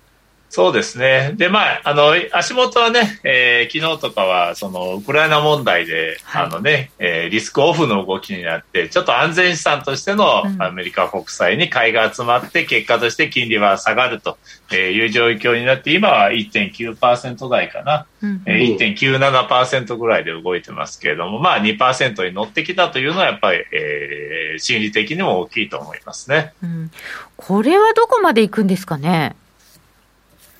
そうですね。で、まあ、あの、足元はね、えー、昨日とかは、その、ウクライナ問題で、はい、あのね、えー、リスクオフの動きになって、ちょっと安全資産としてのアメリカ国債に買いが集まって、結果として金利は下がるという状況になって、今は1.9%台かな、うん、えー、1.97%ぐらいで動いてますけれども、まあ2%に乗ってきたというのは、やっぱり、えー、心理的にも大きいと思いますね。うん、これはどこまで行くんですかね？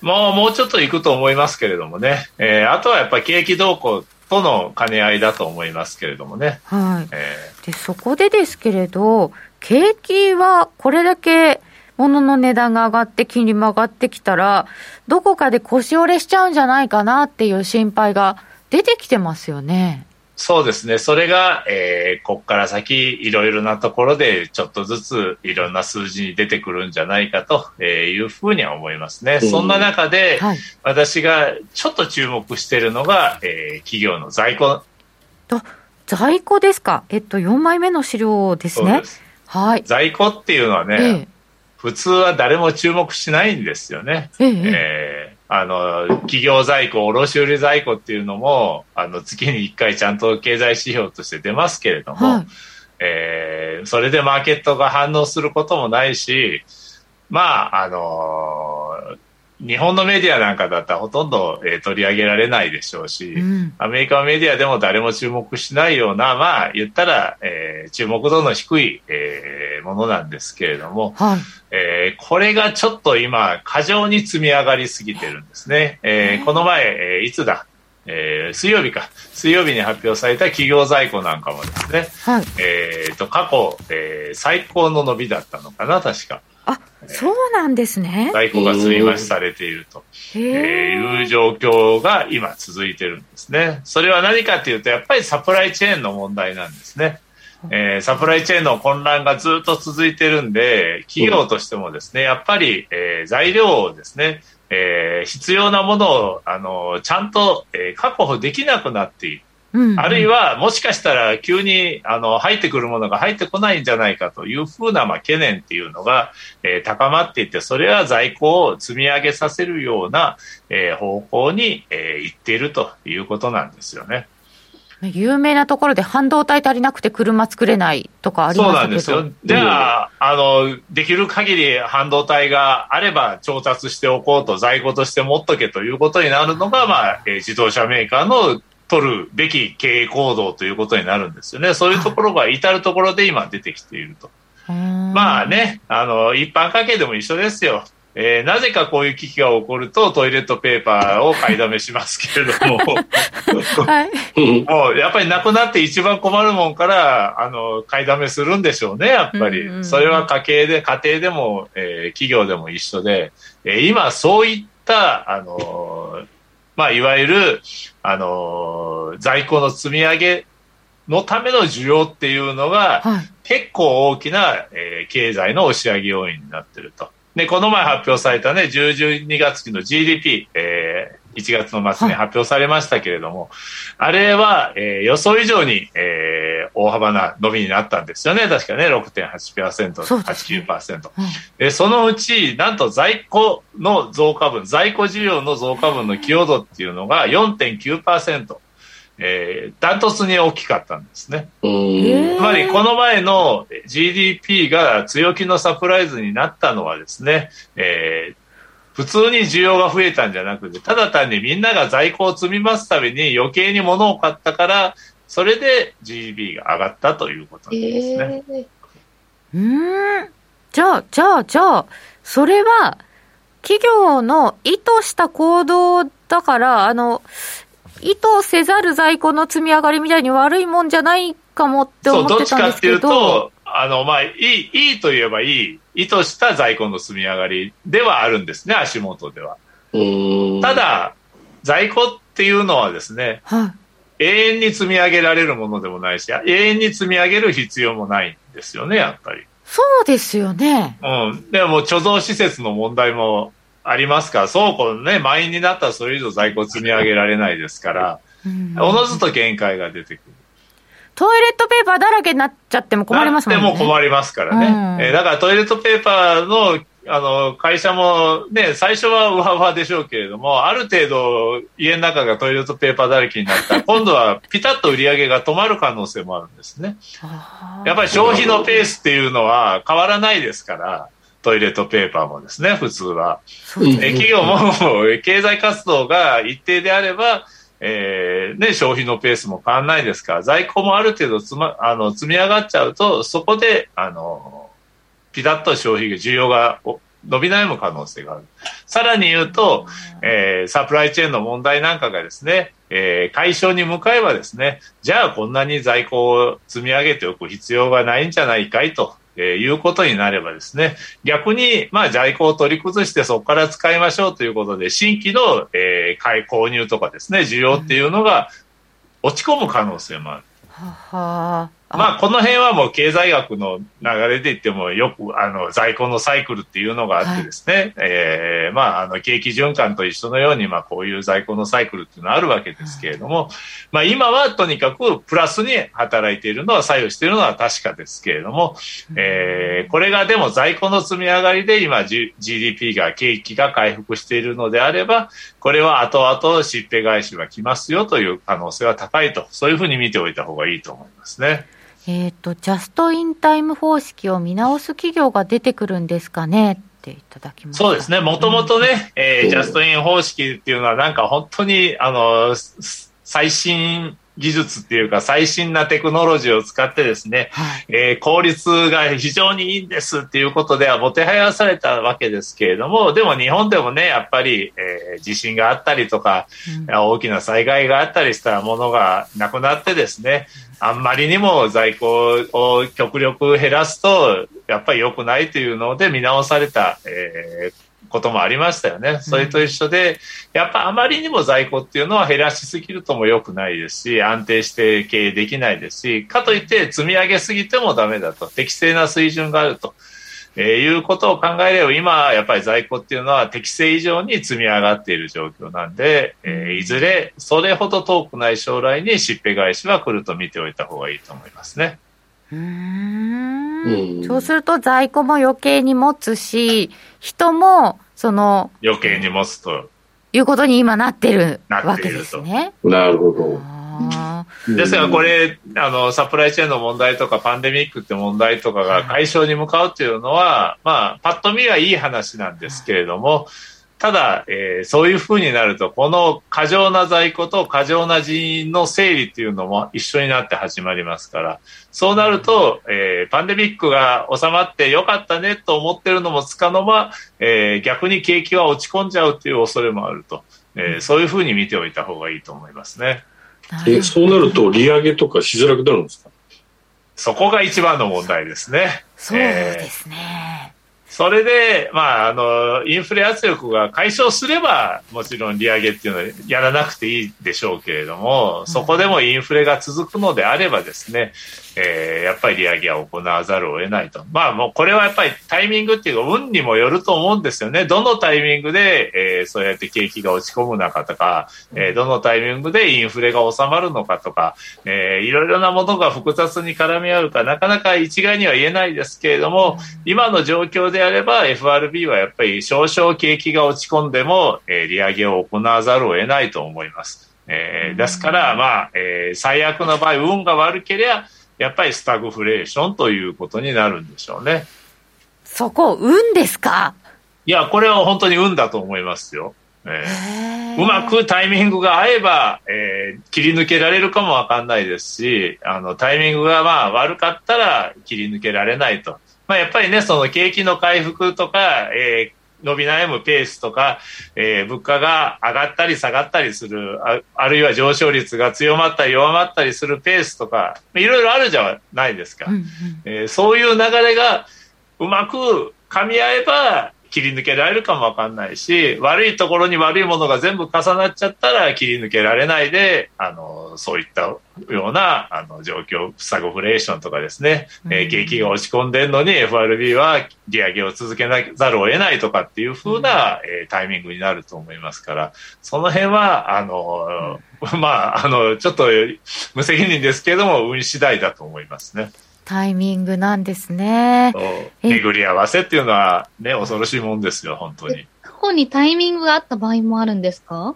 もう、もうちょっと行くと思いますけれどもね。えー、あとはやっぱり景気動向との兼ね合いだと思いますけれどもね。はい。えー、で、そこでですけれど、景気はこれだけ物の値段が上がって金利も上がってきたら、どこかで腰折れしちゃうんじゃないかなっていう心配が出てきてますよね。そうですね。それが、えー、こっから先、いろいろなところで、ちょっとずついろんな数字に出てくるんじゃないかというふうには思いますね。うん、そんな中で、はい、私がちょっと注目しているのが、えー、企業の在庫。在庫ですか？えっと、4枚目の資料ですね。すはい。在庫っていうのはね、ええ、普通は誰も注目しないんですよね。えええーあの、企業在庫、卸売在庫っていうのも、あの、月に1回ちゃんと経済指標として出ますけれども、はい、えー、それでマーケットが反応することもないし、まあ、あの日本のメディアなんかだったらほとんど、えー、取り上げられないでしょうし、うん、アメリカのメディアでも誰も注目しないような、まあ、言ったら、えー、注目度の低い、えー、ものなんですけれども、はい、えー、これがちょっと今、過剰に積み上がりすぎてるんですね。えー、この前、えー、いつだ？えー、水曜日か。水曜日に発表された企業在庫なんかもですね、はい、えっ、と、過去、えー、最高の伸びだったのかな、確か。あ、そうなんですね。在庫が積み増しされていると、えいう状況が今続いてるんですね。それは何かというと、やっぱりサプライチェーンの問題なんですね。えー、サプライチェーンの混乱がずっと続いてるんで、企業としてもですね、やっぱり、えー、材料をですね、えー、必要なものを、あの、ちゃんと、えー、確保できなくなっている。うんうん、あるいは、もしかしたら急にあの入ってくるものが入ってこないんじゃないかというふうな、まあ、懸念っていうのが、えー、高まっていて、それは在庫を積み上げさせるような、えー、方向に、えー、行っているということなんですよね。有名なところで半導体足りなくて車作れないとかありますそうなんですよ。じゃあ、あの、できる限り半導体があれば調達しておこうと、在庫として持っとけということになるのが、まあ、自動車メーカーの取るべき経営行動ということになるんですよね。そういうところが至るところで今出てきていると。まあね、あの、一般家計でも一緒ですよ。えー、なぜかこういう危機が起こるとトイレットペーパーを買いだめしますけれども、(laughs) はい、もうやっぱりなくなって一番困るもんからあの買いだめするんでしょうね、やっぱり。うんうん、それは家計で、家庭でも、えー、企業でも一緒で、えー、今そういった、あのまあ、いわゆる、あのー、在庫の積み上げのための需要っていうのが、はい、結構大きな、えー、経済の押し上げ要因になってると。で、この前発表されたね、10、12月期の GDP、えー、1月の末に発表されましたけれども、はい、あれは、えー、予想以上に、えー、大幅な伸びになったんですよね。確かね、6.8%、8、9%。うん、で、そのうち、なんと在庫の増加分、在庫需要の増加分の寄与度っていうのが4.9%。えー、ダントツに大きかったんですね。つまり、この前の GDP が強気のサプライズになったのはですね、えー、普通に需要が増えたんじゃなくて、ただ単にみんなが在庫を積みますために余計に物を買ったから、それで GDP が上がったということですね。えー、うん。じゃあ、じゃあ、じゃあ、それは、企業の意図した行動だから、あの、意図せざる在庫の積み上がりみたいに悪いもんじゃないかもって思ってたんですけど。そう、どっちかっていうと、あの、まあ、いい、いいといえばいい、意図した在庫の積み上がりではあるんですね、足元では。ただ、在庫っていうのはですね、はい、永遠に積み上げられるものでもないし、永遠に積み上げる必要もないんですよね、やっぱり。そうですよね。うん。でも、貯蔵施設の問題もありますから、倉庫ね、満員になったらそれ以上在庫積み上げられないですから、おのずと限界が出てくる。トイレットペーパーだらけになっちゃっても困りますもんね。でも困りますからね。うん、えー、だからトイレットペーパーのあの、会社もね、最初はウハウハでしょうけれども、ある程度家の中がトイレットペーパーだらけになったら、(laughs) 今度はピタッと売り上げが止まる可能性もあるんですね。やっぱり消費のペースっていうのは変わらないですから、トイレットペーパーもですね、普通は。え企業も経済活動が一定であれば、えーね、消費のペースも変わらないですから、在庫もある程度つ、ま、あの積み上がっちゃうと、そこであのピタッと消費が、需要が伸び悩む可能性がある。さらに言うと、えー、サプライチェーンの問題なんかがですね、えー、解消に向かえばですね、じゃあこんなに在庫を積み上げておく必要がないんじゃないかいとえー、いうことになればですね、逆に、まあ、在庫を取り崩してそこから使いましょうということで、新規の、えー、買い購入とかですね、需要っていうのが落ち込む可能性もある。はまあ、この辺はもう経済学の流れで言ってもよくあの在庫のサイクルっていうのがあってですね、はい、えー、まあ、あの景気循環と一緒のように、まあ、こういう在庫のサイクルっていうのはあるわけですけれども、まあ、今はとにかくプラスに働いているのは作用しているのは確かですけれども、えー、これがでも在庫の積み上がりで今 GDP が景気が回復しているのであればこれは後々しっぺ返しが来ますよという可能性は高いとそういうふうに見ておいた方がいいと思いますね。えっ、ー、と、ジャストインタイム方式を見直す企業が出てくるんですかね？っていただきますそうですね。もともとね、えー、ジャストイン方式っていうのはなんか本当に、あの、最新技術っていうか最新なテクノロジーを使ってですね、はい、えー、効率が非常にいいんですっていうことではもてはやされたわけですけれども、でも日本でもね、やっぱり、えー、地震があったりとか、うん、大きな災害があったりしたものがなくなってですね、あんまりにも在庫を極力減らすと、やっぱり良くないというので見直された、えー、こともありましたよね。それと一緒で、やっぱあまりにも在庫っていうのは減らしすぎるとも良くないですし、安定して経営できないですし、かといって積み上げすぎてもダメだと、適正な水準があると。えー、いうことを考えれば、今、やっぱり在庫っていうのは適正以上に積み上がっている状況なんで、えー、いずれ、それほど遠くない将来にしっぺ返しは来ると見ておいた方がいいと思いますね。うんそうすると在庫も余計に持つし、人もその余計に持つということに今なってるわけですね。なるほど。ですからこれあのサプライチェーンの問題とかパンデミックって問題とかが解消に向かうっていうのは、まあパッと見はいい話なんですけれども、ただ、えー、そういうふうになると、この過剰な在庫と過剰な人員の整理っていうのも一緒になって始まりますから、そうなると、えー、パンデミックが収まってよかったねと思ってるのもつかの間、えー、逆に景気は落ち込んじゃうという恐れもあると、えー、そういうふうに見ておいた方がいいと思いますね。えそうなると、利上げとかしづらくなるんですか？そこが一番の問題ですね。そうですね。それで、まあ、あの、インフレ圧力が解消すれば、もちろん利上げっていうのはやらなくていいでしょうけれども、そこでもインフレが続くのであればですね、えー、やっぱり利上げは行わざるを得ないと。まあもうこれはやっぱりタイミングっていうか運にもよると思うんですよね。どのタイミングで、えー、そうやって景気が落ち込むのかとか、えー、どのタイミングでインフレが収まるのかとか、えー、いろいろなものが複雑に絡み合うか、なかなか一概には言えないですけれども、今の状況であれば FRB はやっぱり少々景気が落ち込んでも、えー、利上げを行わざるを得ないと思います。えー、ですから、まあ、えー、最悪の場合、運が悪ければ、やっぱりスタグフレーションということになるんでしょうね。そこ、運ですか？いや、これは本当に運だと思いますよ。えー、うまくタイミングが合えば、えー、切り抜けられるかもわかんないですし、あの、タイミングがまあ悪かったら切り抜けられないと。まあ、やっぱりね、その景気の回復とか、えー、伸び悩むペースとか、えー、物価が上がったり下がったりするあ、あるいは上昇率が強まったり弱まったりするペースとか、いろいろあるじゃないですか。うんうん、えー、そういう流れがうまく噛み合えば、切り抜けられるかもわかんないし、悪いところに悪いものが全部重なっちゃったら切り抜けられないで、あの、そういったような、あの、状況、スタグフレーションとかですね、えー、景気が落ち込んでるのに FRB は利上げを続けなざるを得ないとかっていうふうな、えー、タイミングになると思いますから、その辺は、あの、まあ、あの、ちょっと無責任ですけれども、運次第だと思いますね。タイミングなんですね。巡り合わせっていうのはね、恐ろしいもんですよ、本当に。過去にタイミングがあった場合もあるんですか？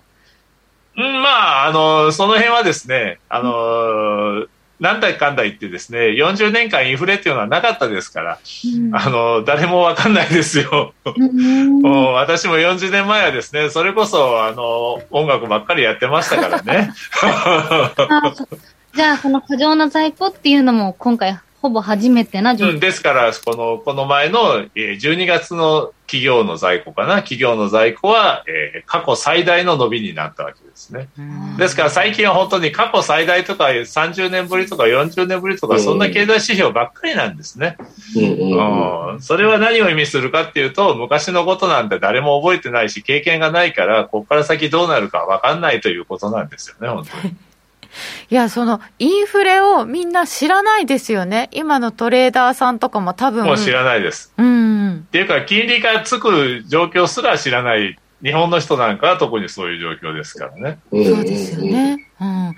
うん、まあ、あの、その辺はですね、あの、なんだかんだ言ってですね、40年間インフレっていうのはなかったですから、うん、あの、誰もわかんないですよ。うん、私も40年前はですね、それこそ、あの、音楽ばっかりやってましたからね。(laughs) じゃあ、その過剰な在庫っていうのも今回ほぼ初めてな状況、うん、ですから、この、この前の12月の企業の在庫かな、企業の在庫は、えー、過去最大の伸びになったわけですね。ですから最近は本当に過去最大とか30年ぶりとか40年ぶりとか、そんな経済指標ばっかりなんですね。うん、それは何を意味するかっていうと、昔のことなんて誰も覚えてないし、経験がないから、ここから先どうなるかわかんないということなんですよね、本当に。いや、その、インフレをみんな知らないですよね。今のトレーダーさんとかも多分。もう知らないです。うん。っていうか、金利がつく状況すら知らない日本の人なんかは特にそういう状況ですからね。そうですよね。うん。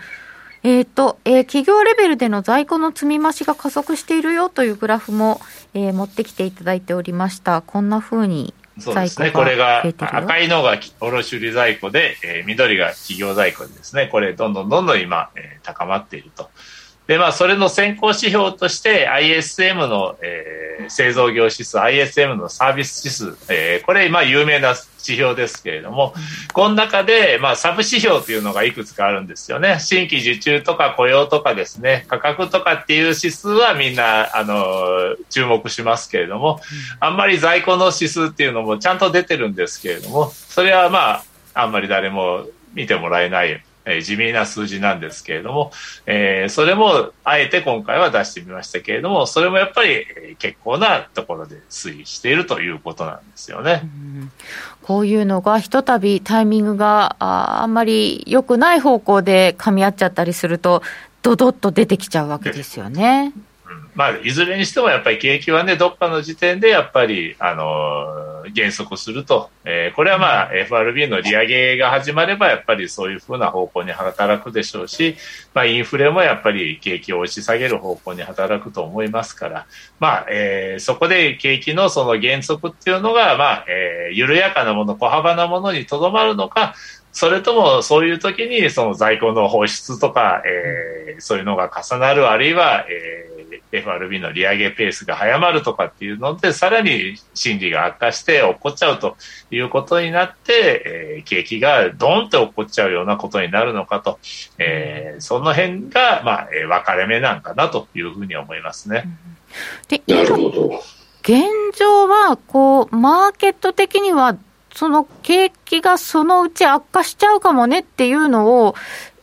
えっ、ー、と、えー、企業レベルでの在庫の積み増しが加速しているよというグラフも、えー、持ってきていただいておりました。こんなふうにそうですね。これが赤いのが卸売在庫で、えー、緑が企業在庫でですね、これどんどんどんどん今、えー、高まっていると。で、まあ、それの先行指標として ISM の、えー、製造業指数、ISM のサービス指数、えー、これ、まあ、有名な指標ですけれども、この中で、まあ、サブ指標というのがいくつかあるんですよね。新規受注とか雇用とかですね、価格とかっていう指数はみんな、あの、注目しますけれども、あんまり在庫の指数っていうのもちゃんと出てるんですけれども、それはまあ、あんまり誰も見てもらえないえ地味な数字なんですけれども、え、それもあえて今回は出してみましたけれども、それもやっぱり結構なところで推移しているということなんですよね。こういうのがひとたびタイミングがあんまり良くない方向で噛み合っちゃったりすると、ドドっと出てきちゃうわけですよね。まあ、いずれにしてもやっぱり景気はね、どっかの時点でやっぱり、あの、減速すると。えー、これはまあ、FRB の利上げが始まれば、やっぱりそういうふうな方向に働くでしょうし、まあ、インフレもやっぱり景気を押し下げる方向に働くと思いますから、まあ、えー、そこで景気のその減速っていうのが、まあ、えー、緩やかなもの、小幅なものにとどまるのか、それともそういう時にその在庫の放出とか、えー、そういうのが重なる、あるいは、えー FRB の利上げペースが早まるとかっていうので、さらに心理が悪化して起こっちゃうということになって、えー、景気がドンって起こっちゃうようなことになるのかと、えー、その辺が、まあ、えー、分かれ目なんかなというふうに思いますね。で、なるほど。現状は、こう、マーケット的には、その景気がそのうち悪化しちゃうかもねっていうのを、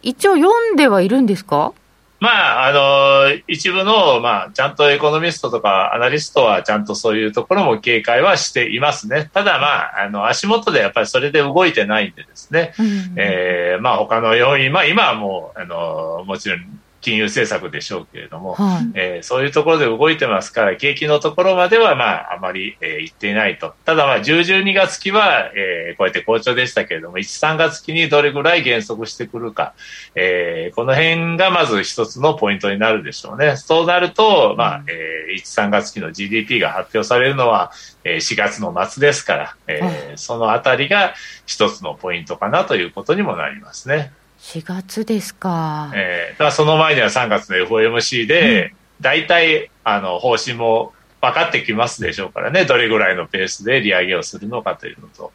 一応読んではいるんですか？まあ、あの、一部の、まあ、ちゃんとエコノミストとかアナリストはちゃんとそういうところも警戒はしていますね。ただ、まあ、あの、足元でやっぱりそれで動いてないんでですね、うん、えー、まあ、他の要因、まあ、今はもう、あの、もちろん金融政策でしょうけれども、はい、えー、そういうところで動いてますから、景気のところまでは、まあ、あまり、えー、行っていないと。ただ、まあ、10、12月期は、えー、こうやって好調でしたけれども、1、3月期にどれぐらい減速してくるか、えー、この辺がまず一つのポイントになるでしょうね。そうなると、まあ、えー、1、3月期の GDP が発表されるのは、えー、4月の末ですから、えー、そのあたりが一つのポイントかなということにもなりますね。4月ですか。えー、だその前には3月の FOMC で、大体、あの、方針も分かってきますでしょうからね、どれぐらいのペースで利上げをするのかというのと、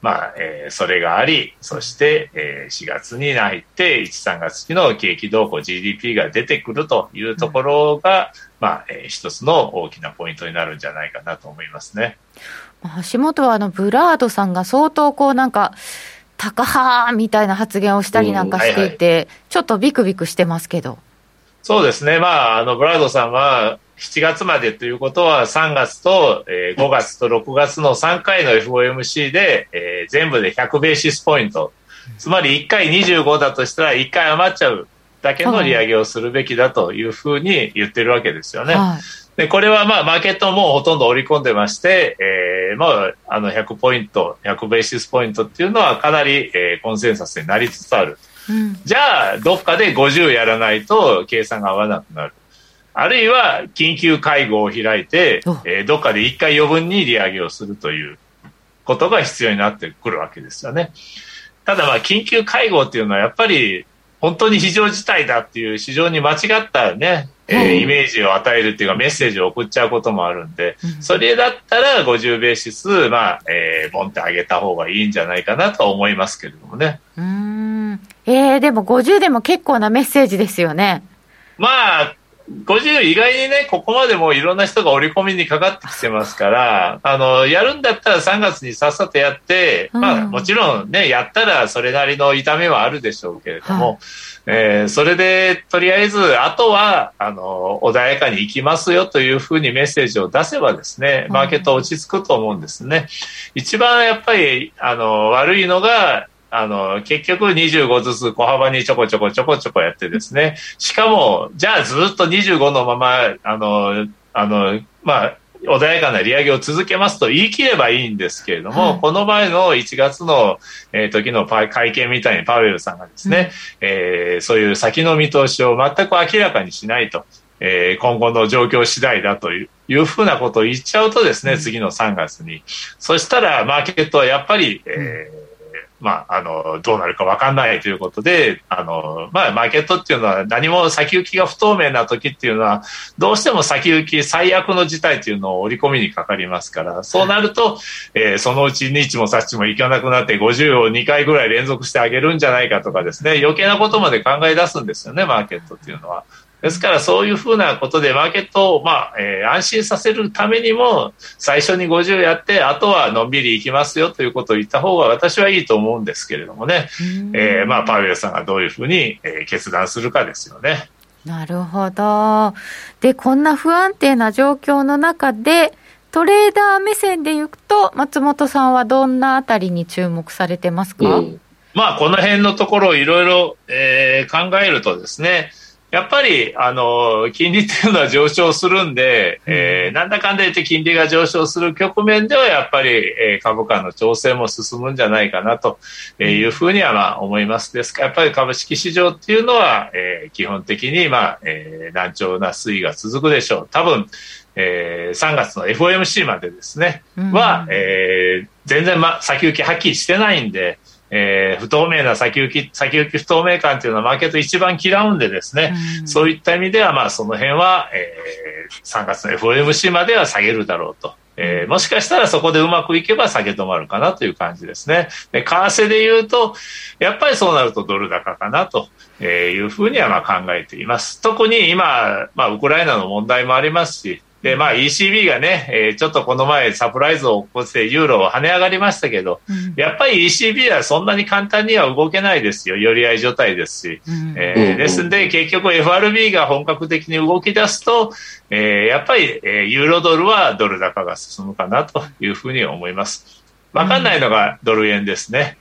まあ、えー、それがあり、そして、えー、4月に入って、1、3月期の景気動向 GDP が出てくるというところが、うん、まあ、えー、一つの大きなポイントになるんじゃないかなと思いますね。橋本はあのブラードさんが相当こうなんか高派みたいな発言をしたりなんかしていて、はいはい、ちょっとビクビクしてますけど。そうですね、まあ、あのブラードさんは7月までということは3月と、えー、5月と6月の3回の FOMC で、えー、全部で100ベーシスポイント、つまり1回25だとしたら1回余っちゃうだけの利上げをするべきだというふうに言ってるわけですよね。はいで、これはまあ、マーケットもほとんど織り込んでまして、えー、まあ、あの、100ポイント、100ベーシスポイントっていうのはかなり、えー、コンセンサスになりつつある。うん、じゃあ、どっかで50やらないと計算が合わなくなる。あるいは、緊急会合を開いて、えー、どっかで1回余分に利上げをするということが必要になってくるわけですよね。ただまあ、緊急会合っていうのはやっぱり、本当に非常事態だっていう非常に間違ったね、えー、イメージを与えるっていうかメッセージを送っちゃうこともあるんで、それだったら50ベーシス、まあ、えー、ボンって上げた方がいいんじゃないかなと思いますけれどもね。うん。えー、でも50でも結構なメッセージですよね。まあ、50意外にね、ここまでもいろんな人が織り込みにかかってきてますから、あの、やるんだったら3月にさっさとやって、うん、まあもちろんね、やったらそれなりの痛みはあるでしょうけれども、はい、えー、それでとりあえず、あとは、あの、穏やかに行きますよというふうにメッセージを出せばですね、マーケット落ち着くと思うんですね。一番やっぱり、あの、悪いのが、あの、結局25ずつ小幅にちょこちょこちょこちょこやってですね、しかも、じゃあずっと25のまま、あの、あの、まあ、穏やかな利上げを続けますと言い切ればいいんですけれども、はい、この前の1月の、えー、時の会見みたいにパウエルさんがですね、うん、えー、そういう先の見通しを全く明らかにしないと。えー、今後の状況次第だといういうふうなことを言っちゃうとですね、次の3月に。そしたら、マーケットはやっぱり、えーまあ、あの、どうなるか分かんないということで、あの、まあ、マーケットっていうのは何も先行きが不透明な時っていうのは、どうしても先行き最悪の事態っていうのを織り込みにかかりますから、そうなると、えー、そのうち日もさっちもいかなくなって50を2回ぐらい連続してあげるんじゃないかとかですね、余計なことまで考え出すんですよね、マーケットっていうのは。ですからそういうふうなことでマーケットを、まあえー、安心させるためにも最初に50やってあとはのんびりいきますよということを言った方が私はいいと思うんですけれどもね、えー、まあ、パウエルさんがどういうふうに、えー、決断するかですよね。なるほど。で、こんな不安定な状況の中で、トレーダー目線でいくと、松本さんはどんなあたりに注目されてますか、うん、まあ、この辺のところをいろいろ考えるとですね、やっぱり、あの、金利っていうのは上昇するんで、えー、なんだかんだ言って金利が上昇する局面では、やっぱり、えー、株価の調整も進むんじゃないかなというふうには、まあ、思います。ですから、やっぱり株式市場っていうのは、えー、基本的に、まあ、えー、難聴な推移が続くでしょう。多分、えー、3月の FOMC までですね、は、えー、全然、ま、先行きはっきりしてないんで、えー、不透明な先行き、先行き不透明感というのはマーケット一番嫌うんでですね、うん、そういった意味では、まあ、その辺は、えー、3月の FOMC までは下げるだろうと。えー、もしかしたらそこでうまくいけば下げ止まるかなという感じですね。で、為替で言うと、やっぱりそうなるとドル高かなというふうにはまあ考えています。特に今、まあ、ウクライナの問題もありますし、で、まあ ECB がね、えー、ちょっとこの前サプライズを起こしてユーロを跳ね上がりましたけど、うん、やっぱり ECB はそんなに簡単には動けないですよ。寄り合い状態ですし。うん、えー、ですんで結局 FRB が本格的に動き出すと、えー、やっぱり、えー、ユーロドルはドル高が進むかなというふうに思います。わかんないのがドル円ですね。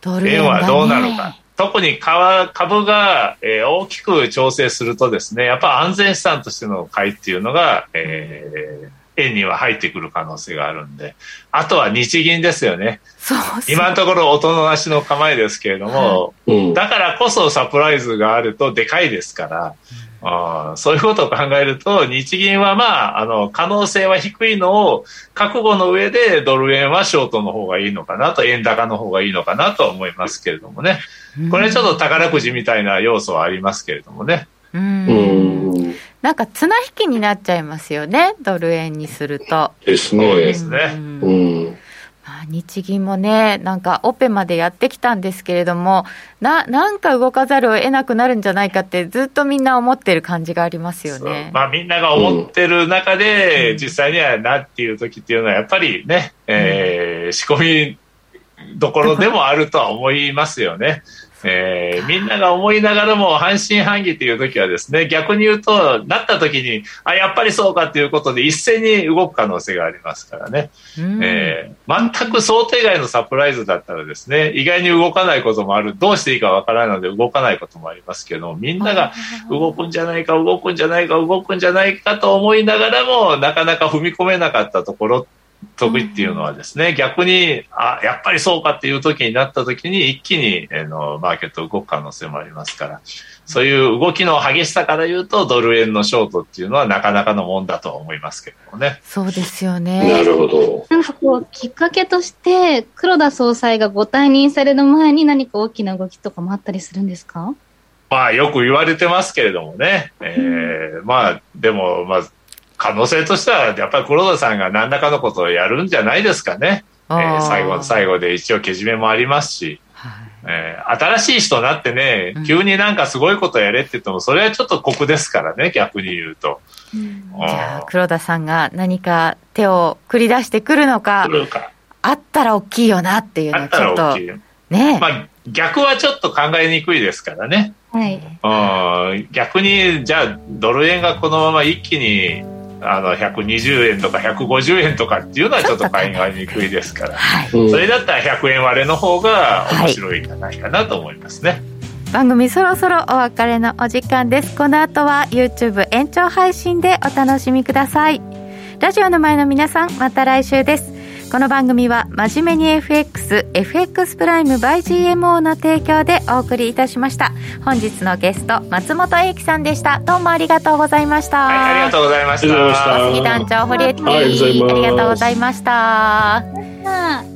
ドル円、円はどうなるか。特に株が、えー、大きく調整するとですね、やっぱ安全資産としての買いっていうのが、えー、円には入ってくる可能性があるんで、あとは日銀ですよね。そう今のところ音のなしの構えですけれども、うん、だからこそサプライズがあるとでかいですから、あそういうことを考えると、日銀はまあ、あの、可能性は低いのを覚悟の上でドル円はショートの方がいいのかなと、円高の方がいいのかなと思いますけれどもね。これちょっと宝くじみたいな要素はありますけれどもね。うん。なんか綱引きになっちゃいますよね、ドル円にすると。ですね。そうですね。うん日銀もね、なんかオペまでやってきたんですけれども、ななんか動かざるを得なくなるんじゃないかって、ずっとみんな思ってる感じがありますよね。まあ、みんなが思ってる中で、うん、実際にはなっていう時っていうのは、やっぱりね、えー、仕込みどころでもあるとは思いますよね。えー、みんなが思いながらも半信半疑という時はですね、逆に言うと、なった時に、あ、やっぱりそうかということで一斉に動く可能性がありますからね。えー、全く想定外のサプライズだったらですね、意外に動かないこともある、どうしていいかわからないので動かないこともありますけど、みんなが動くんじゃないか、動くんじゃないか、動くんじゃないかと思いながらも、なかなか踏み込めなかったところ得意っていうのはですね、逆に、あ、やっぱりそうかっていう時になった時に一気に、あの、マーケット動く可能性もありますから、そういう動きの激しさから言うと、ドル円のショートっていうのはなかなかのもんだと思いますけれどもね。そうですよね。なるほど。なんかこう、きっかけとして、黒田総裁がご退任される前に何か大きな動きとかもあったりするんですか？まあ、よく言われてますけれどもね。えー、まあ、でも、まあ、可能性としては、やっぱり黒田さんが何らかのことをやるんじゃないですかね。えー、最後の最後で一応けじめもありますし、はい、えー、新しい人になってね、急になんかすごいことやれって言っても、それはちょっと酷ですからね、逆に言うと。うん、じゃあ、黒田さんが何か手を繰り出してくるのか、あったら大きいよなっていうのはちょっと。ね。まあ、逆はちょっと考えにくいですからね。はい、逆に、じゃあ、ドル円がこのまま一気にあの120円とか150円とかっていうのはちょっと考えにくいですから、はい、それだったら100円割れの方が面白いんじゃないかなと思いますね。はい番組そろそろお別れのお時間です。この後は YouTube 延長配信でお楽しみください。ラジオの前の皆さんまた来週ですこの番組は真面目に FX、FX プライム by GMO の提供でお送りいたしました。本日のゲスト、松本英樹さんでした。どうもありがとうございました。はい、ありがとうございました。小杉団長、堀江 T、ありがとうございました。